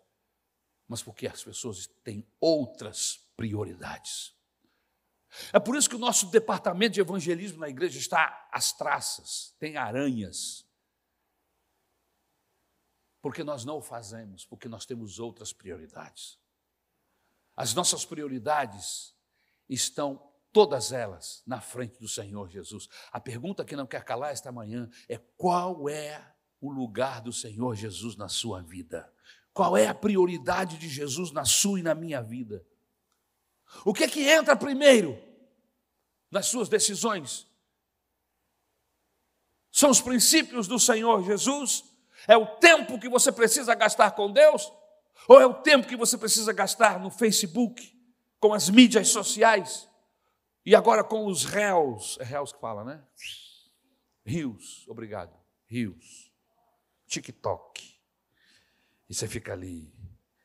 mas porque as pessoas têm outras prioridades. É por isso que o nosso departamento de evangelismo na igreja está às traças, tem aranhas. Porque nós não o fazemos, porque nós temos outras prioridades. As nossas prioridades estão todas elas na frente do Senhor Jesus. A pergunta que não quer calar esta manhã é: qual é o lugar do Senhor Jesus na sua vida? Qual é a prioridade de Jesus na sua e na minha vida? O que é que entra primeiro nas suas decisões? São os princípios do Senhor Jesus? É o tempo que você precisa gastar com Deus? Ou é o tempo que você precisa gastar no Facebook, com as mídias sociais, e agora com os réus, é réus que fala, né? Rios, obrigado, rios, TikTok. E você fica ali.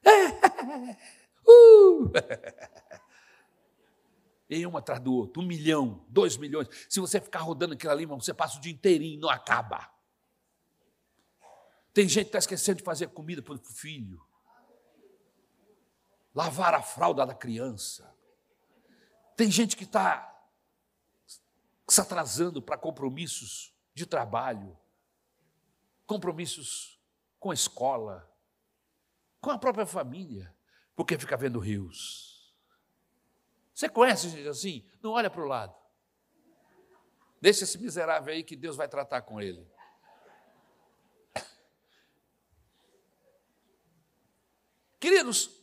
uh! E um atrás do outro, um milhão, dois milhões. Se você ficar rodando aquilo ali, você passa o dia inteirinho e não acaba. Tem gente que está esquecendo de fazer comida para o filho lavar a fralda da criança. Tem gente que está se atrasando para compromissos de trabalho, compromissos com a escola, com a própria família, porque fica vendo rios. Você conhece gente assim? Não olha para o lado. Deixa esse miserável aí que Deus vai tratar com ele. Queridos,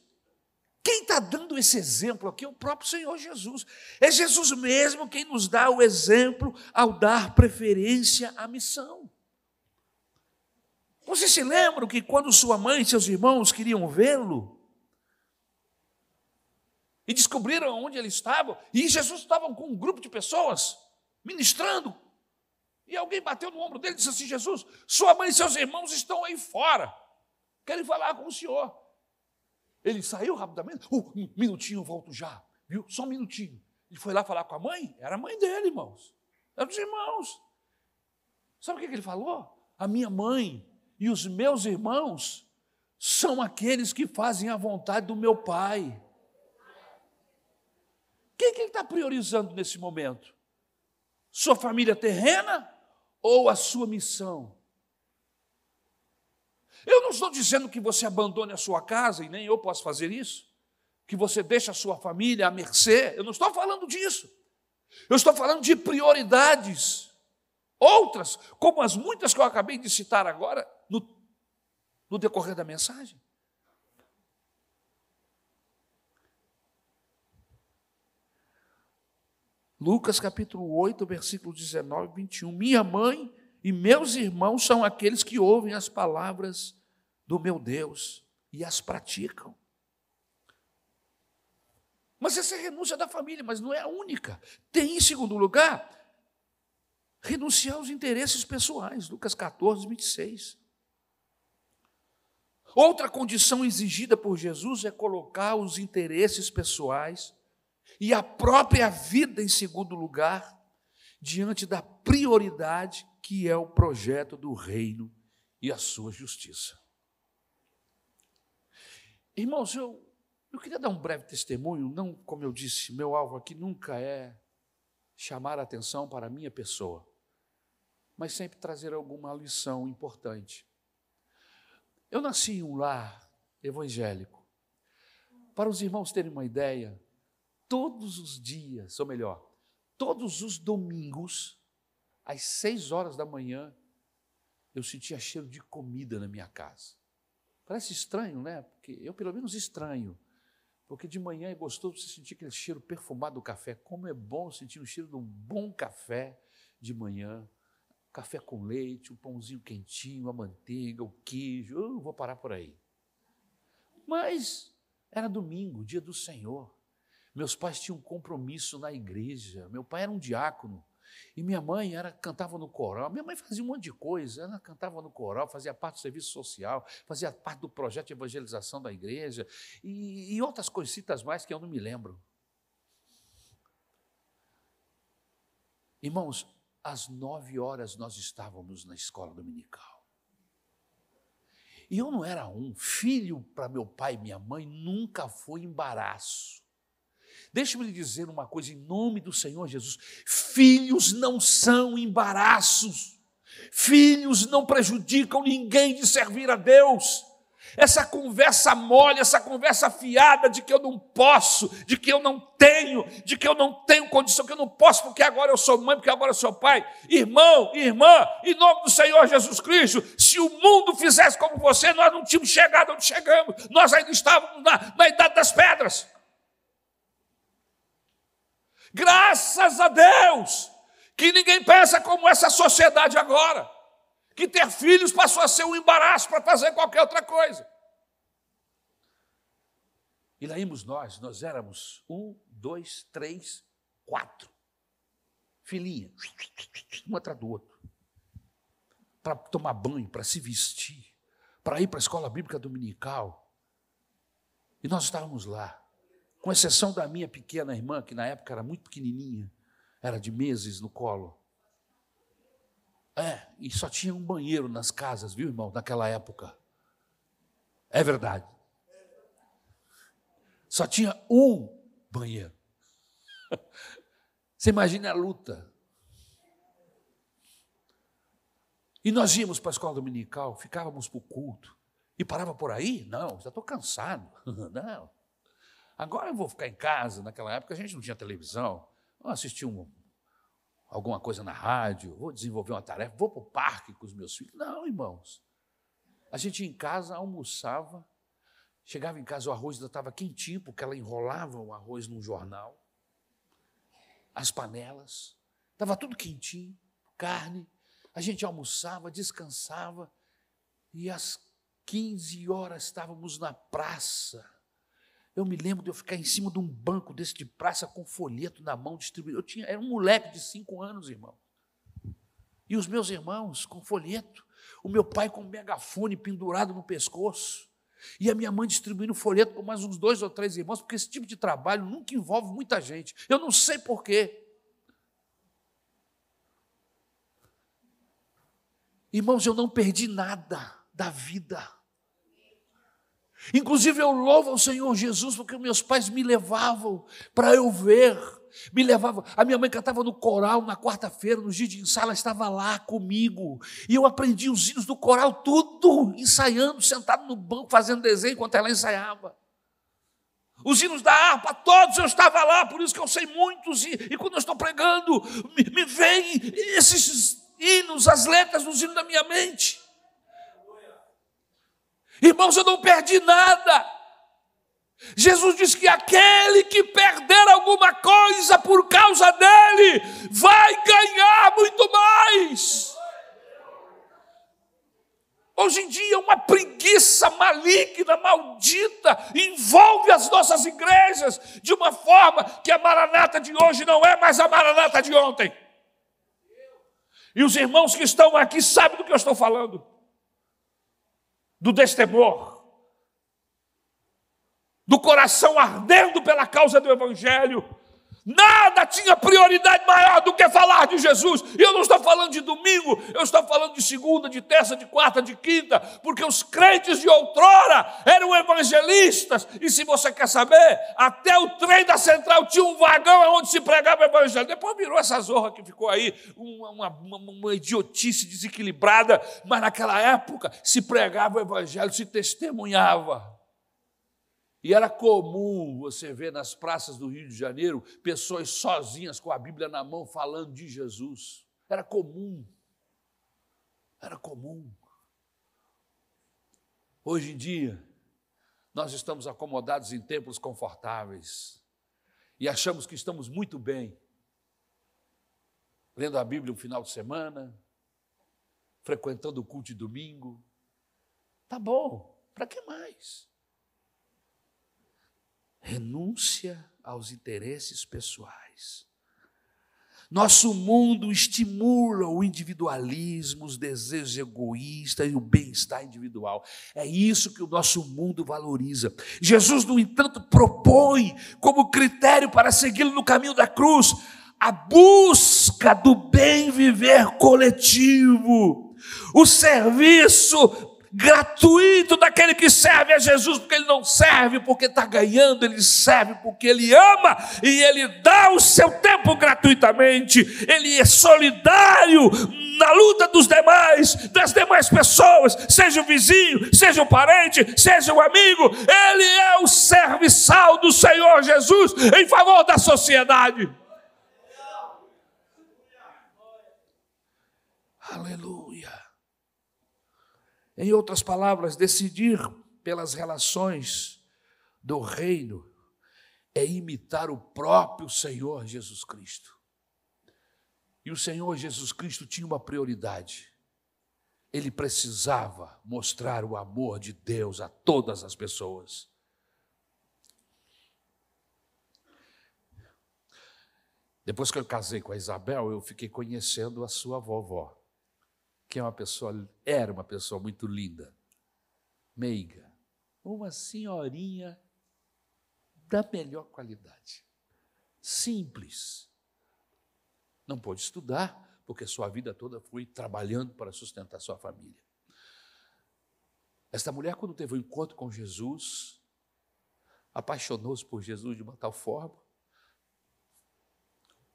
quem está dando esse exemplo aqui é o próprio Senhor Jesus. É Jesus mesmo quem nos dá o exemplo ao dar preferência à missão. Você se lembra que quando sua mãe e seus irmãos queriam vê-lo, e descobriram onde ele estava, e Jesus estava com um grupo de pessoas ministrando, e alguém bateu no ombro dele e disse assim: Jesus, sua mãe e seus irmãos estão aí fora, querem falar com o senhor. Ele saiu rapidamente. Uh, um minutinho, volto já. Viu? Só um minutinho. Ele foi lá falar com a mãe. Era a mãe dele, irmãos. Era dos irmãos. Sabe o que ele falou? A minha mãe e os meus irmãos são aqueles que fazem a vontade do meu pai. Quem que ele está priorizando nesse momento? Sua família terrena ou a sua missão? Eu não estou dizendo que você abandone a sua casa, e nem eu posso fazer isso. que você deixa a sua família à mercê. Eu não estou falando disso. Eu estou falando de prioridades. Outras, como as muitas que eu acabei de citar agora, no, no decorrer da mensagem. Lucas capítulo 8, versículo 19 e 21. Minha mãe e meus irmãos são aqueles que ouvem as palavras do meu Deus e as praticam. Mas essa é renúncia da família, mas não é a única. Tem, em segundo lugar, renunciar aos interesses pessoais. Lucas 14, 26. Outra condição exigida por Jesus é colocar os interesses pessoais e a própria vida em segundo lugar, diante da prioridade que é o projeto do reino e a sua justiça. Irmãos, eu, eu queria dar um breve testemunho, não, como eu disse, meu alvo aqui nunca é chamar a atenção para a minha pessoa, mas sempre trazer alguma lição importante. Eu nasci em um lar evangélico. Para os irmãos terem uma ideia, todos os dias, ou melhor, todos os domingos, às seis horas da manhã, eu sentia cheiro de comida na minha casa. Parece estranho, né? Porque eu, pelo menos, estranho. Porque de manhã é gostoso você sentir aquele cheiro perfumado do café. Como é bom sentir o cheiro de um bom café de manhã. Café com leite, um pãozinho quentinho, a manteiga, o queijo. Eu vou parar por aí. Mas era domingo, dia do Senhor. Meus pais tinham um compromisso na igreja. Meu pai era um diácono. E minha mãe era, cantava no coral. Minha mãe fazia um monte de coisa. Ela cantava no coral, fazia parte do serviço social, fazia parte do projeto de evangelização da igreja e, e outras coisitas mais que eu não me lembro. Irmãos, às nove horas nós estávamos na escola dominical. E eu não era um. Filho para meu pai e minha mãe nunca foi embaraço. Deixe-me lhe dizer uma coisa em nome do Senhor Jesus: filhos não são embaraços, filhos não prejudicam ninguém de servir a Deus. Essa conversa mole, essa conversa fiada de que eu não posso, de que eu não tenho, de que eu não tenho condição, que eu não posso porque agora eu sou mãe, porque agora eu sou pai. Irmão, irmã, em nome do Senhor Jesus Cristo, se o mundo fizesse como você, nós não tínhamos chegado onde chegamos, nós ainda estávamos na, na idade das pedras. Graças a Deus que ninguém pensa como essa sociedade agora, que ter filhos passou a ser um embaraço para fazer qualquer outra coisa. E lá íamos nós, nós éramos um, dois, três, quatro. Filhinha, um atrás do outro. Para tomar banho, para se vestir, para ir para a escola bíblica dominical. E nós estávamos lá com exceção da minha pequena irmã, que na época era muito pequenininha, era de meses no colo. É, e só tinha um banheiro nas casas, viu, irmão, naquela época. É verdade. Só tinha um banheiro. Você imagina a luta. E nós íamos para a escola dominical, ficávamos para o culto. E parava por aí? Não, já estou cansado. Não. Agora eu vou ficar em casa. Naquela época a gente não tinha televisão. Vou assistir um, alguma coisa na rádio, vou desenvolver uma tarefa, vou para o parque com os meus filhos. Não, irmãos. A gente ia em casa, almoçava, chegava em casa, o arroz ainda estava quentinho, porque ela enrolava o arroz num jornal. As panelas, estava tudo quentinho, carne. A gente almoçava, descansava, e às 15 horas estávamos na praça eu me lembro de eu ficar em cima de um banco desse de praça com folheto na mão, distribuindo. Eu tinha, era um moleque de cinco anos, irmão. E os meus irmãos com folheto. O meu pai com um megafone pendurado no pescoço. E a minha mãe distribuindo folheto com mais uns dois ou três irmãos, porque esse tipo de trabalho nunca envolve muita gente. Eu não sei porquê. Irmãos, eu não perdi nada da vida. Inclusive eu louvo ao Senhor Jesus porque meus pais me levavam para eu ver, me levavam. A minha mãe cantava no coral na quarta-feira, no dia de ensaio, ela estava lá comigo. E eu aprendi os hinos do coral, tudo ensaiando, sentado no banco, fazendo desenho enquanto ela ensaiava. Os hinos da harpa, todos eu estava lá, por isso que eu sei muitos, e, e quando eu estou pregando, me, me vem esses hinos, as letras dos hinos da minha mente. Irmãos, eu não perdi nada. Jesus diz que aquele que perder alguma coisa por causa dele vai ganhar muito mais. Hoje em dia, uma preguiça maligna, maldita, envolve as nossas igrejas de uma forma que a maranata de hoje não é mais a maranata de ontem. E os irmãos que estão aqui sabem do que eu estou falando do destemor, do coração ardendo pela causa do Evangelho, Nada tinha prioridade maior do que falar de Jesus. E eu não estou falando de domingo, eu estou falando de segunda, de terça, de quarta, de quinta, porque os crentes de outrora eram evangelistas. E se você quer saber, até o trem da central tinha um vagão onde se pregava o evangelho. Depois virou essa zorra que ficou aí, uma, uma, uma idiotice desequilibrada, mas naquela época se pregava o evangelho, se testemunhava. E era comum você ver nas praças do Rio de Janeiro pessoas sozinhas com a Bíblia na mão falando de Jesus. Era comum. Era comum. Hoje em dia, nós estamos acomodados em templos confortáveis e achamos que estamos muito bem. Lendo a Bíblia no final de semana, frequentando o culto de domingo. Tá bom, para que mais? Renúncia aos interesses pessoais. Nosso mundo estimula o individualismo, os desejos egoístas e o bem-estar individual. É isso que o nosso mundo valoriza. Jesus, no entanto, propõe como critério para segui-lo no caminho da cruz a busca do bem viver coletivo, o serviço gratuito daquele que serve a Jesus, porque ele não serve porque está ganhando, ele serve porque ele ama e ele dá o seu tempo gratuitamente, ele é solidário na luta dos demais, das demais pessoas, seja o vizinho, seja o parente, seja o amigo, ele é o serviçal do Senhor Jesus em favor da sociedade. Aleluia. Em outras palavras, decidir pelas relações do reino é imitar o próprio Senhor Jesus Cristo. E o Senhor Jesus Cristo tinha uma prioridade. Ele precisava mostrar o amor de Deus a todas as pessoas. Depois que eu casei com a Isabel, eu fiquei conhecendo a sua vovó que é uma pessoa, era uma pessoa muito linda, meiga, uma senhorinha da melhor qualidade, simples. Não pôde estudar, porque sua vida toda foi trabalhando para sustentar sua família. Esta mulher, quando teve um encontro com Jesus, apaixonou-se por Jesus de uma tal forma.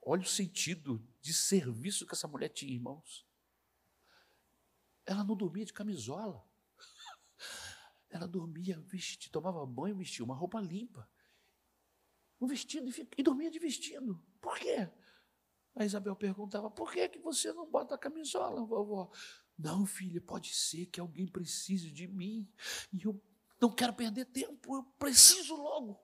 Olha o sentido de serviço que essa mulher tinha, irmãos. Ela não dormia de camisola. Ela dormia, vestia, tomava banho, vestia uma roupa limpa. Um vestido e dormia de vestido. Por quê? A Isabel perguntava: por que, que você não bota a camisola, vovó? Não, filha, pode ser que alguém precise de mim. E eu não quero perder tempo, eu preciso logo.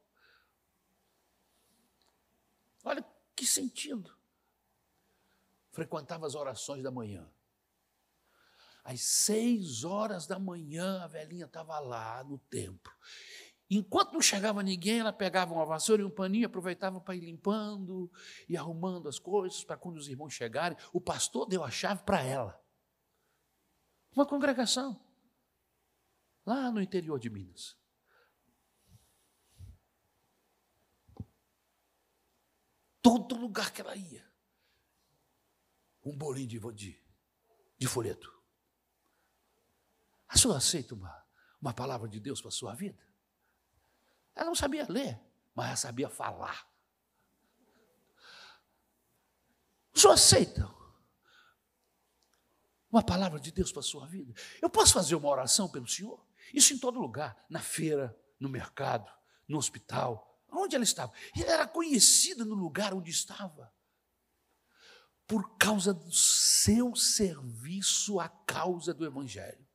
Olha que sentido. Frequentava as orações da manhã. Às seis horas da manhã, a velhinha estava lá no templo. Enquanto não chegava ninguém, ela pegava uma vassoura e um paninho, aproveitava para ir limpando e arrumando as coisas para quando os irmãos chegarem. O pastor deu a chave para ela. Uma congregação, lá no interior de Minas. Todo lugar que ela ia, um bolinho de, de, de folheto. A senhora aceita uma, uma palavra de Deus para a sua vida? Ela não sabia ler, mas ela sabia falar. O senhor aceita uma palavra de Deus para a sua vida? Eu posso fazer uma oração pelo senhor? Isso em todo lugar, na feira, no mercado, no hospital. Onde ela estava? Ela era conhecida no lugar onde estava. Por causa do seu serviço à causa do Evangelho.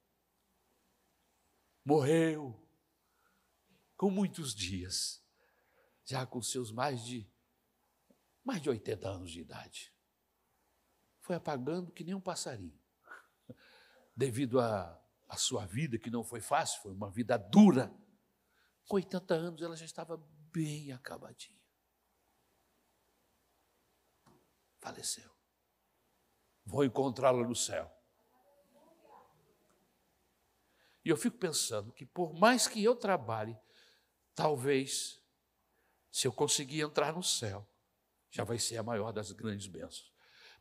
Morreu com muitos dias, já com seus mais de mais de 80 anos de idade. Foi apagando que nem um passarinho. Devido à sua vida, que não foi fácil, foi uma vida dura. Com 80 anos ela já estava bem acabadinha. Faleceu. Vou encontrá-la no céu. E eu fico pensando que, por mais que eu trabalhe, talvez, se eu conseguir entrar no céu, já vai ser a maior das grandes bênçãos.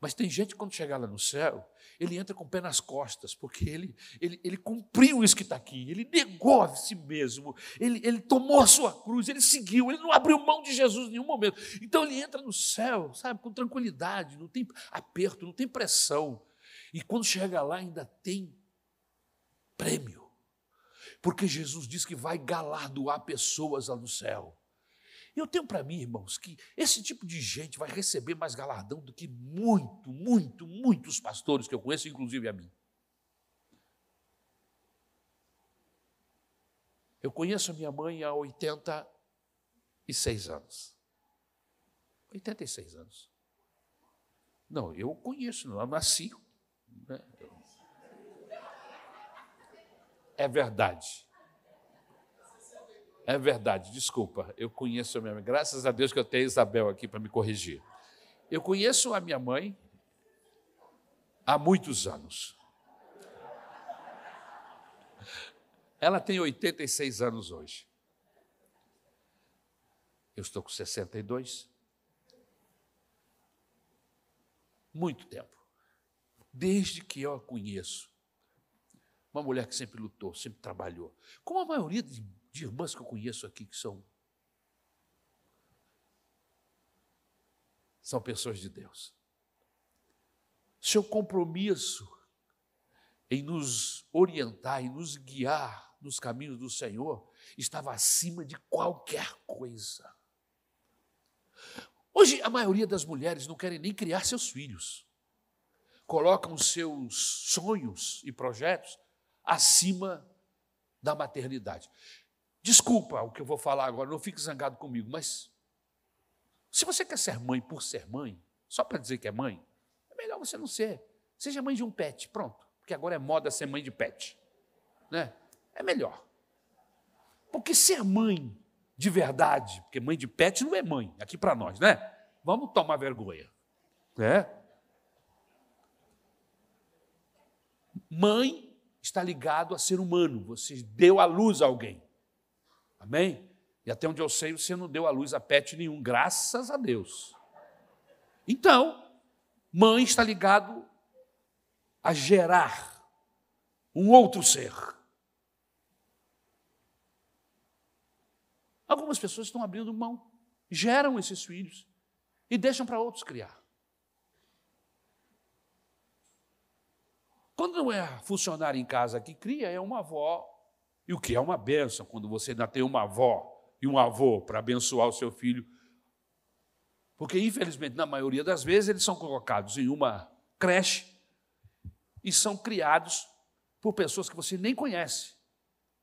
Mas tem gente que, quando chegar lá no céu, ele entra com o pé nas costas, porque ele, ele, ele cumpriu isso que está aqui, ele negou a si mesmo, ele, ele tomou a sua cruz, ele seguiu, ele não abriu mão de Jesus em nenhum momento. Então ele entra no céu, sabe, com tranquilidade, não tem aperto, não tem pressão. E quando chega lá, ainda tem prêmio, porque Jesus diz que vai galardoar pessoas lá no céu. Eu tenho para mim, irmãos, que esse tipo de gente vai receber mais galardão do que muito, muito, muitos pastores que eu conheço, inclusive a mim. Eu conheço a minha mãe há 86 anos. 86 anos. Não, eu conheço, eu nasci. Né? É verdade. É verdade, desculpa, eu conheço a minha mãe. Graças a Deus que eu tenho a Isabel aqui para me corrigir. Eu conheço a minha mãe há muitos anos. Ela tem 86 anos hoje. Eu estou com 62. Muito tempo. Desde que eu a conheço. Uma mulher que sempre lutou, sempre trabalhou. Como a maioria de de irmãs que eu conheço aqui que são são pessoas de Deus. Seu compromisso em nos orientar e nos guiar nos caminhos do Senhor estava acima de qualquer coisa. Hoje, a maioria das mulheres não querem nem criar seus filhos. Colocam seus sonhos e projetos acima da maternidade. Desculpa o que eu vou falar agora, não fique zangado comigo, mas se você quer ser mãe por ser mãe, só para dizer que é mãe, é melhor você não ser. Seja mãe de um pet, pronto. Porque agora é moda ser mãe de pet. Né? É melhor. Porque ser mãe de verdade, porque mãe de pet não é mãe, aqui para nós, né? Vamos tomar vergonha. Né? Mãe está ligado a ser humano, você deu à luz a alguém. Amém? E até onde eu sei, você não deu à luz a pet nenhum, graças a Deus. Então, mãe está ligado a gerar um outro ser. Algumas pessoas estão abrindo mão, geram esses filhos e deixam para outros criar. Quando não é funcionário em casa que cria, é uma avó e o que é uma benção quando você ainda tem uma avó e um avô para abençoar o seu filho. Porque, infelizmente, na maioria das vezes, eles são colocados em uma creche e são criados por pessoas que você nem conhece.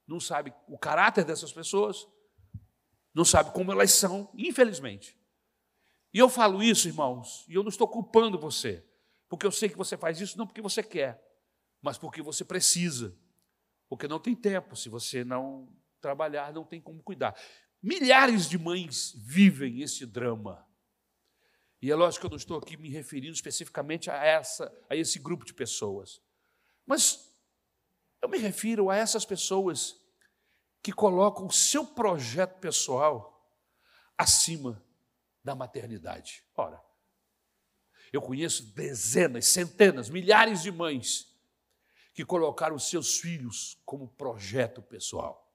Não sabe o caráter dessas pessoas, não sabe como elas são, infelizmente. E eu falo isso, irmãos, e eu não estou culpando você, porque eu sei que você faz isso não porque você quer, mas porque você precisa porque não tem tempo. Se você não trabalhar, não tem como cuidar. Milhares de mães vivem esse drama. E é lógico que eu não estou aqui me referindo especificamente a, essa, a esse grupo de pessoas. Mas eu me refiro a essas pessoas que colocam o seu projeto pessoal acima da maternidade. Ora, eu conheço dezenas, centenas, milhares de mães que colocaram os seus filhos como projeto pessoal.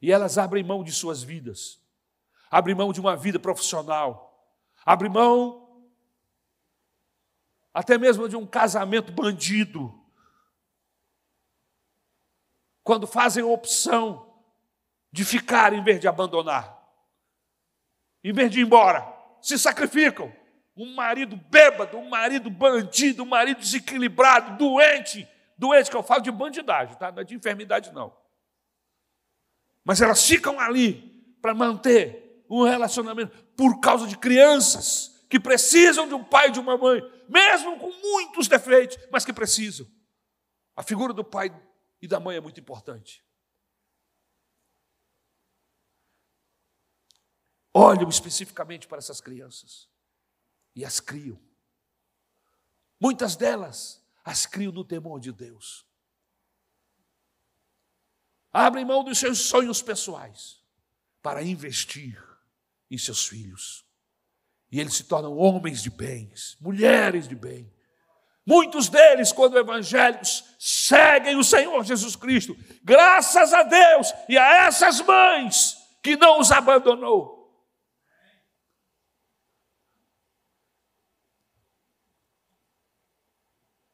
E elas abrem mão de suas vidas, abrem mão de uma vida profissional, abrem mão até mesmo de um casamento bandido. Quando fazem a opção de ficar em vez de abandonar. Em vez de ir embora, se sacrificam. Um marido bêbado, um marido bandido, um marido desequilibrado, doente. Doente, que eu falo de bandidagem, tá? não é de enfermidade, não. Mas elas ficam ali para manter um relacionamento por causa de crianças que precisam de um pai e de uma mãe, mesmo com muitos defeitos, mas que precisam. A figura do pai e da mãe é muito importante. Olham especificamente para essas crianças e as criam. Muitas delas as criam no temor de Deus. Abrem mão dos seus sonhos pessoais para investir em seus filhos. E eles se tornam homens de bens, mulheres de bem. Muitos deles, quando evangélicos, seguem o Senhor Jesus Cristo, graças a Deus e a essas mães que não os abandonou.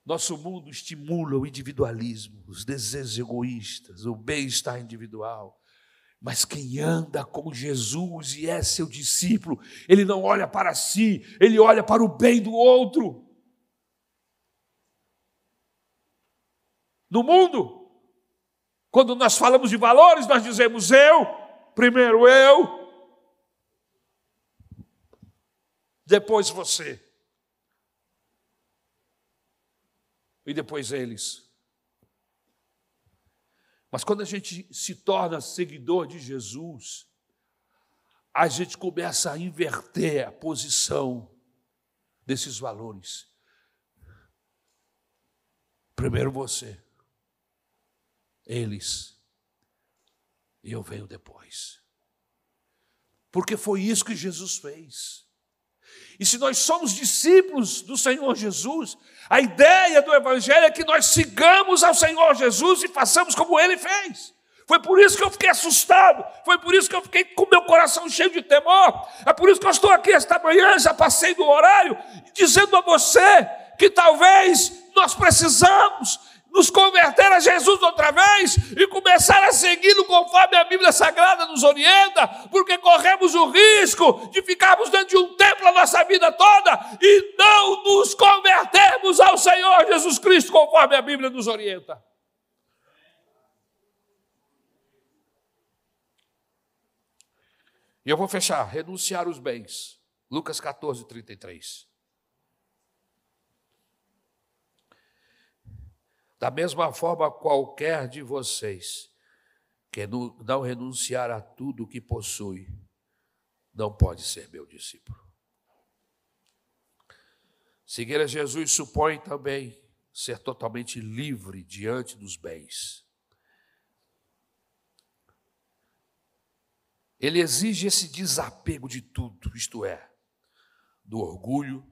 Nosso mundo estimula o individualismo, os desejos egoístas, o bem-estar individual. Mas quem anda com Jesus e é seu discípulo, ele não olha para si, ele olha para o bem do outro. No mundo, quando nós falamos de valores, nós dizemos eu, primeiro eu, depois você. E depois eles. Mas quando a gente se torna seguidor de Jesus, a gente começa a inverter a posição desses valores. Primeiro você, eles, e eu venho depois. Porque foi isso que Jesus fez. E se nós somos discípulos do Senhor Jesus, a ideia do Evangelho é que nós sigamos ao Senhor Jesus e façamos como ele fez. Foi por isso que eu fiquei assustado, foi por isso que eu fiquei com meu coração cheio de temor. É por isso que eu estou aqui esta manhã, já passei do horário, dizendo a você que talvez nós precisamos nos converter a Jesus outra vez e começar a segui-lo conforme a Bíblia Sagrada nos orienta, porque corremos o risco de ficarmos dentro de um templo a nossa vida toda e não nos convertermos ao Senhor Jesus Cristo conforme a Bíblia nos orienta. E eu vou fechar, renunciar os bens. Lucas 14, 33. Da mesma forma, qualquer de vocês que não renunciar a tudo o que possui, não pode ser meu discípulo. Seguir a Jesus supõe também ser totalmente livre diante dos bens. Ele exige esse desapego de tudo, isto é, do orgulho,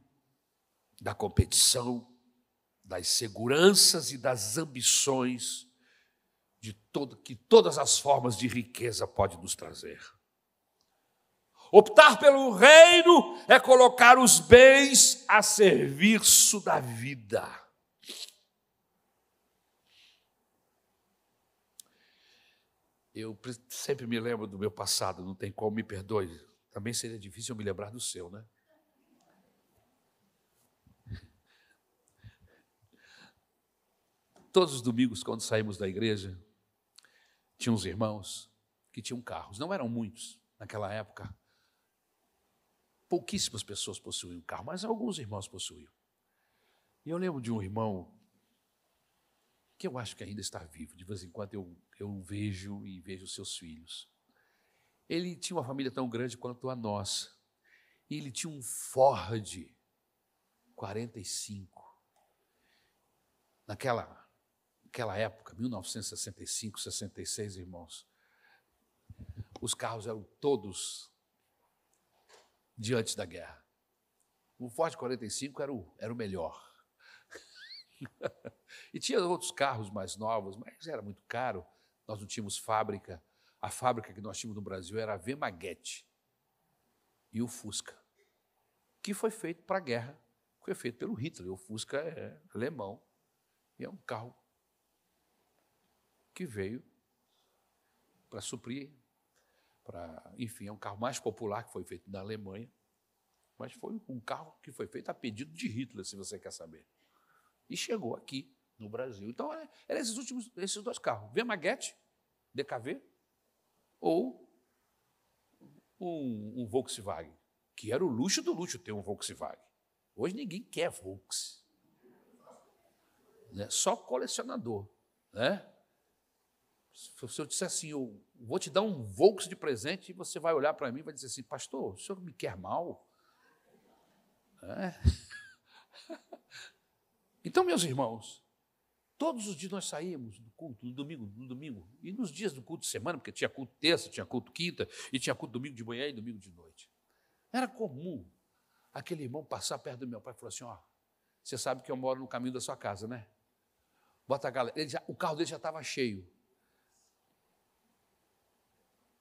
da competição, das seguranças e das ambições de todo, que todas as formas de riqueza pode nos trazer. Optar pelo reino é colocar os bens a serviço da vida. Eu sempre me lembro do meu passado, não tem como me perdoe. Também seria difícil me lembrar do seu, né? Todos os domingos, quando saímos da igreja, tinha uns irmãos que tinham carros. Não eram muitos naquela época. Pouquíssimas pessoas possuíam carro, mas alguns irmãos possuíam. E eu lembro de um irmão que eu acho que ainda está vivo. De vez em quando eu, eu vejo e vejo seus filhos. Ele tinha uma família tão grande quanto a nossa. E ele tinha um Ford 45. Naquela naquela época, 1965, 66, irmãos, os carros eram todos diante da guerra. O Ford 45 era o, era o melhor. e tinha outros carros mais novos, mas era muito caro. Nós não tínhamos fábrica. A fábrica que nós tínhamos no Brasil era a Vemaguete e o Fusca, que foi feito para a guerra, foi feito pelo Hitler. O Fusca é alemão e é um carro que veio para suprir para, enfim, é um carro mais popular que foi feito na Alemanha, mas foi um carro que foi feito a pedido de Hitler, se você quer saber. E chegou aqui no Brasil. Então, eram esses últimos, esses dois carros, Maguete, DKV, ou um, um Volkswagen, que era o luxo do luxo ter um Volkswagen. Hoje ninguém quer Volks. Né? Só colecionador. Né? Se eu disser assim, eu vou te dar um Volks de presente, e você vai olhar para mim e vai dizer assim, pastor, o senhor me quer mal? É. Então, meus irmãos, todos os dias nós saímos do culto, no domingo, no domingo, e nos dias do culto de semana, porque tinha culto terça, tinha culto quinta, e tinha culto domingo de manhã e domingo de noite. Era comum aquele irmão passar perto do meu pai e falar assim: ó, você sabe que eu moro no caminho da sua casa, né? Bota a galera. Já, o carro dele já estava cheio.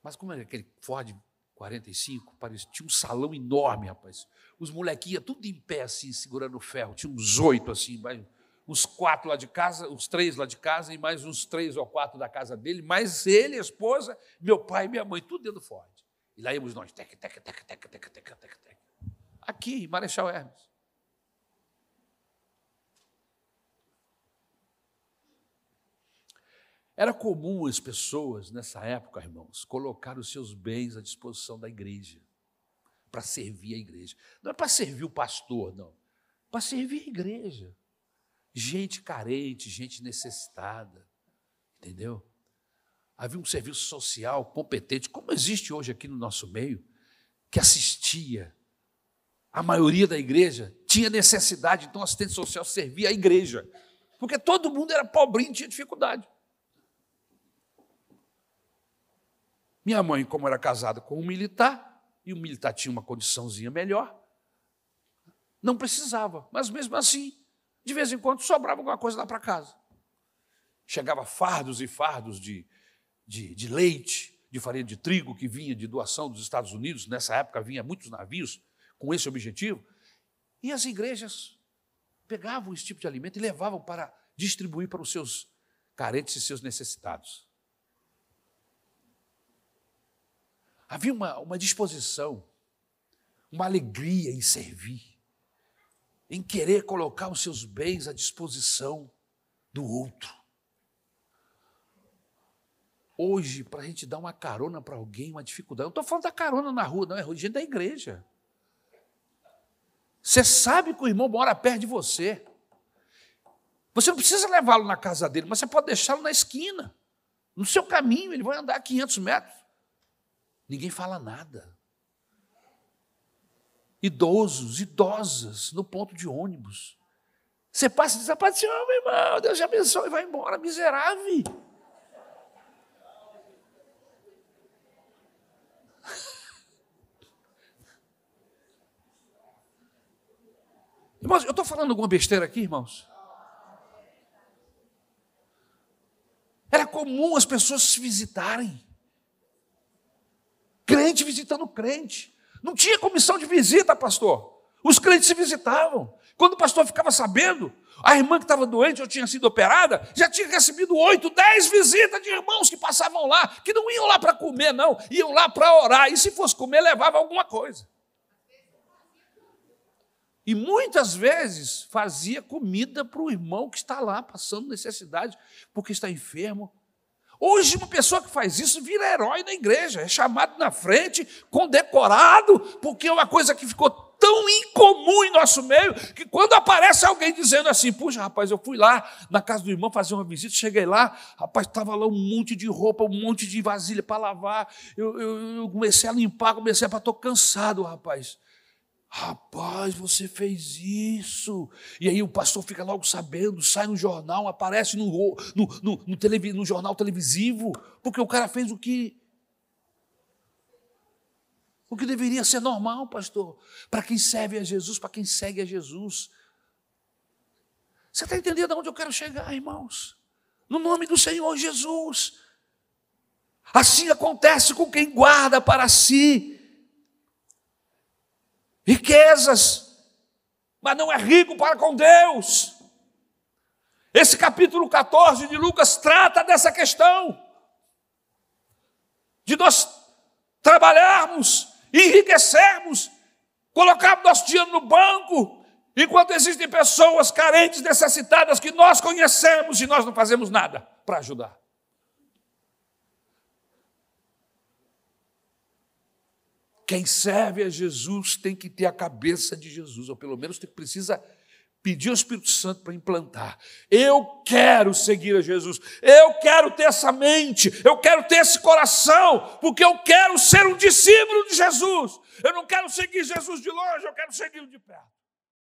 Mas como era aquele Ford 45, parecia, tinha um salão enorme, rapaz. Os molequinhos tudo em pé, assim, segurando o ferro. Tinha uns oito, assim, mais, uns quatro lá de casa, uns três lá de casa, e mais uns três ou quatro da casa dele, mais ele, a esposa, meu pai e minha mãe, tudo dentro do Ford. E lá íamos nós, tec, tec, tec, tec, tec, tec, tec, tec. Aqui, Marechal Hermes. Era comum as pessoas, nessa época, irmãos, colocar os seus bens à disposição da igreja, para servir a igreja. Não é para servir o pastor, não. Para servir a igreja. Gente carente, gente necessitada. Entendeu? Havia um serviço social competente, como existe hoje aqui no nosso meio, que assistia. A maioria da igreja tinha necessidade, então o assistente social servia a igreja. Porque todo mundo era pobrinho, tinha dificuldade. Minha mãe, como era casada com um militar, e o militar tinha uma condiçãozinha melhor, não precisava, mas mesmo assim, de vez em quando sobrava alguma coisa lá para casa. Chegava fardos e fardos de, de, de, leite, de farinha de trigo que vinha de doação dos Estados Unidos, nessa época vinha muitos navios com esse objetivo, e as igrejas pegavam esse tipo de alimento e levavam para distribuir para os seus carentes e seus necessitados. Havia uma, uma disposição, uma alegria em servir, em querer colocar os seus bens à disposição do outro. Hoje, para a gente dar uma carona para alguém, uma dificuldade, não estou falando da carona na rua, não, é gente da igreja. Você sabe que o irmão mora perto de você. Você não precisa levá-lo na casa dele, mas você pode deixá-lo na esquina. No seu caminho, ele vai andar 500 metros. Ninguém fala nada. Idosos, idosas, no ponto de ônibus. Você passa e diz, rapaz, meu irmão, Deus te abençoe, e vai embora, miserável. Irmãos, eu estou falando alguma besteira aqui, irmãos? Era comum as pessoas se visitarem. Crente visitando crente. Não tinha comissão de visita, pastor. Os crentes se visitavam. Quando o pastor ficava sabendo, a irmã que estava doente ou tinha sido operada, já tinha recebido oito, dez visitas de irmãos que passavam lá, que não iam lá para comer, não, iam lá para orar. E se fosse comer, levava alguma coisa. E muitas vezes fazia comida para o irmão que está lá passando necessidade, porque está enfermo, Hoje, uma pessoa que faz isso vira herói na igreja, é chamado na frente, condecorado, porque é uma coisa que ficou tão incomum em nosso meio que quando aparece alguém dizendo assim: Puxa, rapaz, eu fui lá na casa do irmão fazer uma visita, cheguei lá, rapaz, estava lá um monte de roupa, um monte de vasilha para lavar. Eu, eu, eu, comecei a limpar, comecei a. Estou cansado, rapaz. Rapaz, você fez isso. E aí o pastor fica logo sabendo, sai no jornal, aparece no, no, no, no, televi, no jornal televisivo, porque o cara fez o que. O que deveria ser normal, pastor, para quem serve a Jesus, para quem segue a Jesus. Você está entendendo aonde eu quero chegar, irmãos? No nome do Senhor Jesus. Assim acontece com quem guarda para si riquezas, mas não é rico para com Deus. Esse capítulo 14 de Lucas trata dessa questão. De nós trabalharmos, enriquecermos, colocarmos nosso dinheiro no banco, enquanto existem pessoas carentes, necessitadas que nós conhecemos e nós não fazemos nada para ajudar. Quem serve a Jesus tem que ter a cabeça de Jesus, ou pelo menos precisa pedir ao Espírito Santo para implantar. Eu quero seguir a Jesus, eu quero ter essa mente, eu quero ter esse coração, porque eu quero ser um discípulo de Jesus. Eu não quero seguir Jesus de longe, eu quero segui-lo de perto.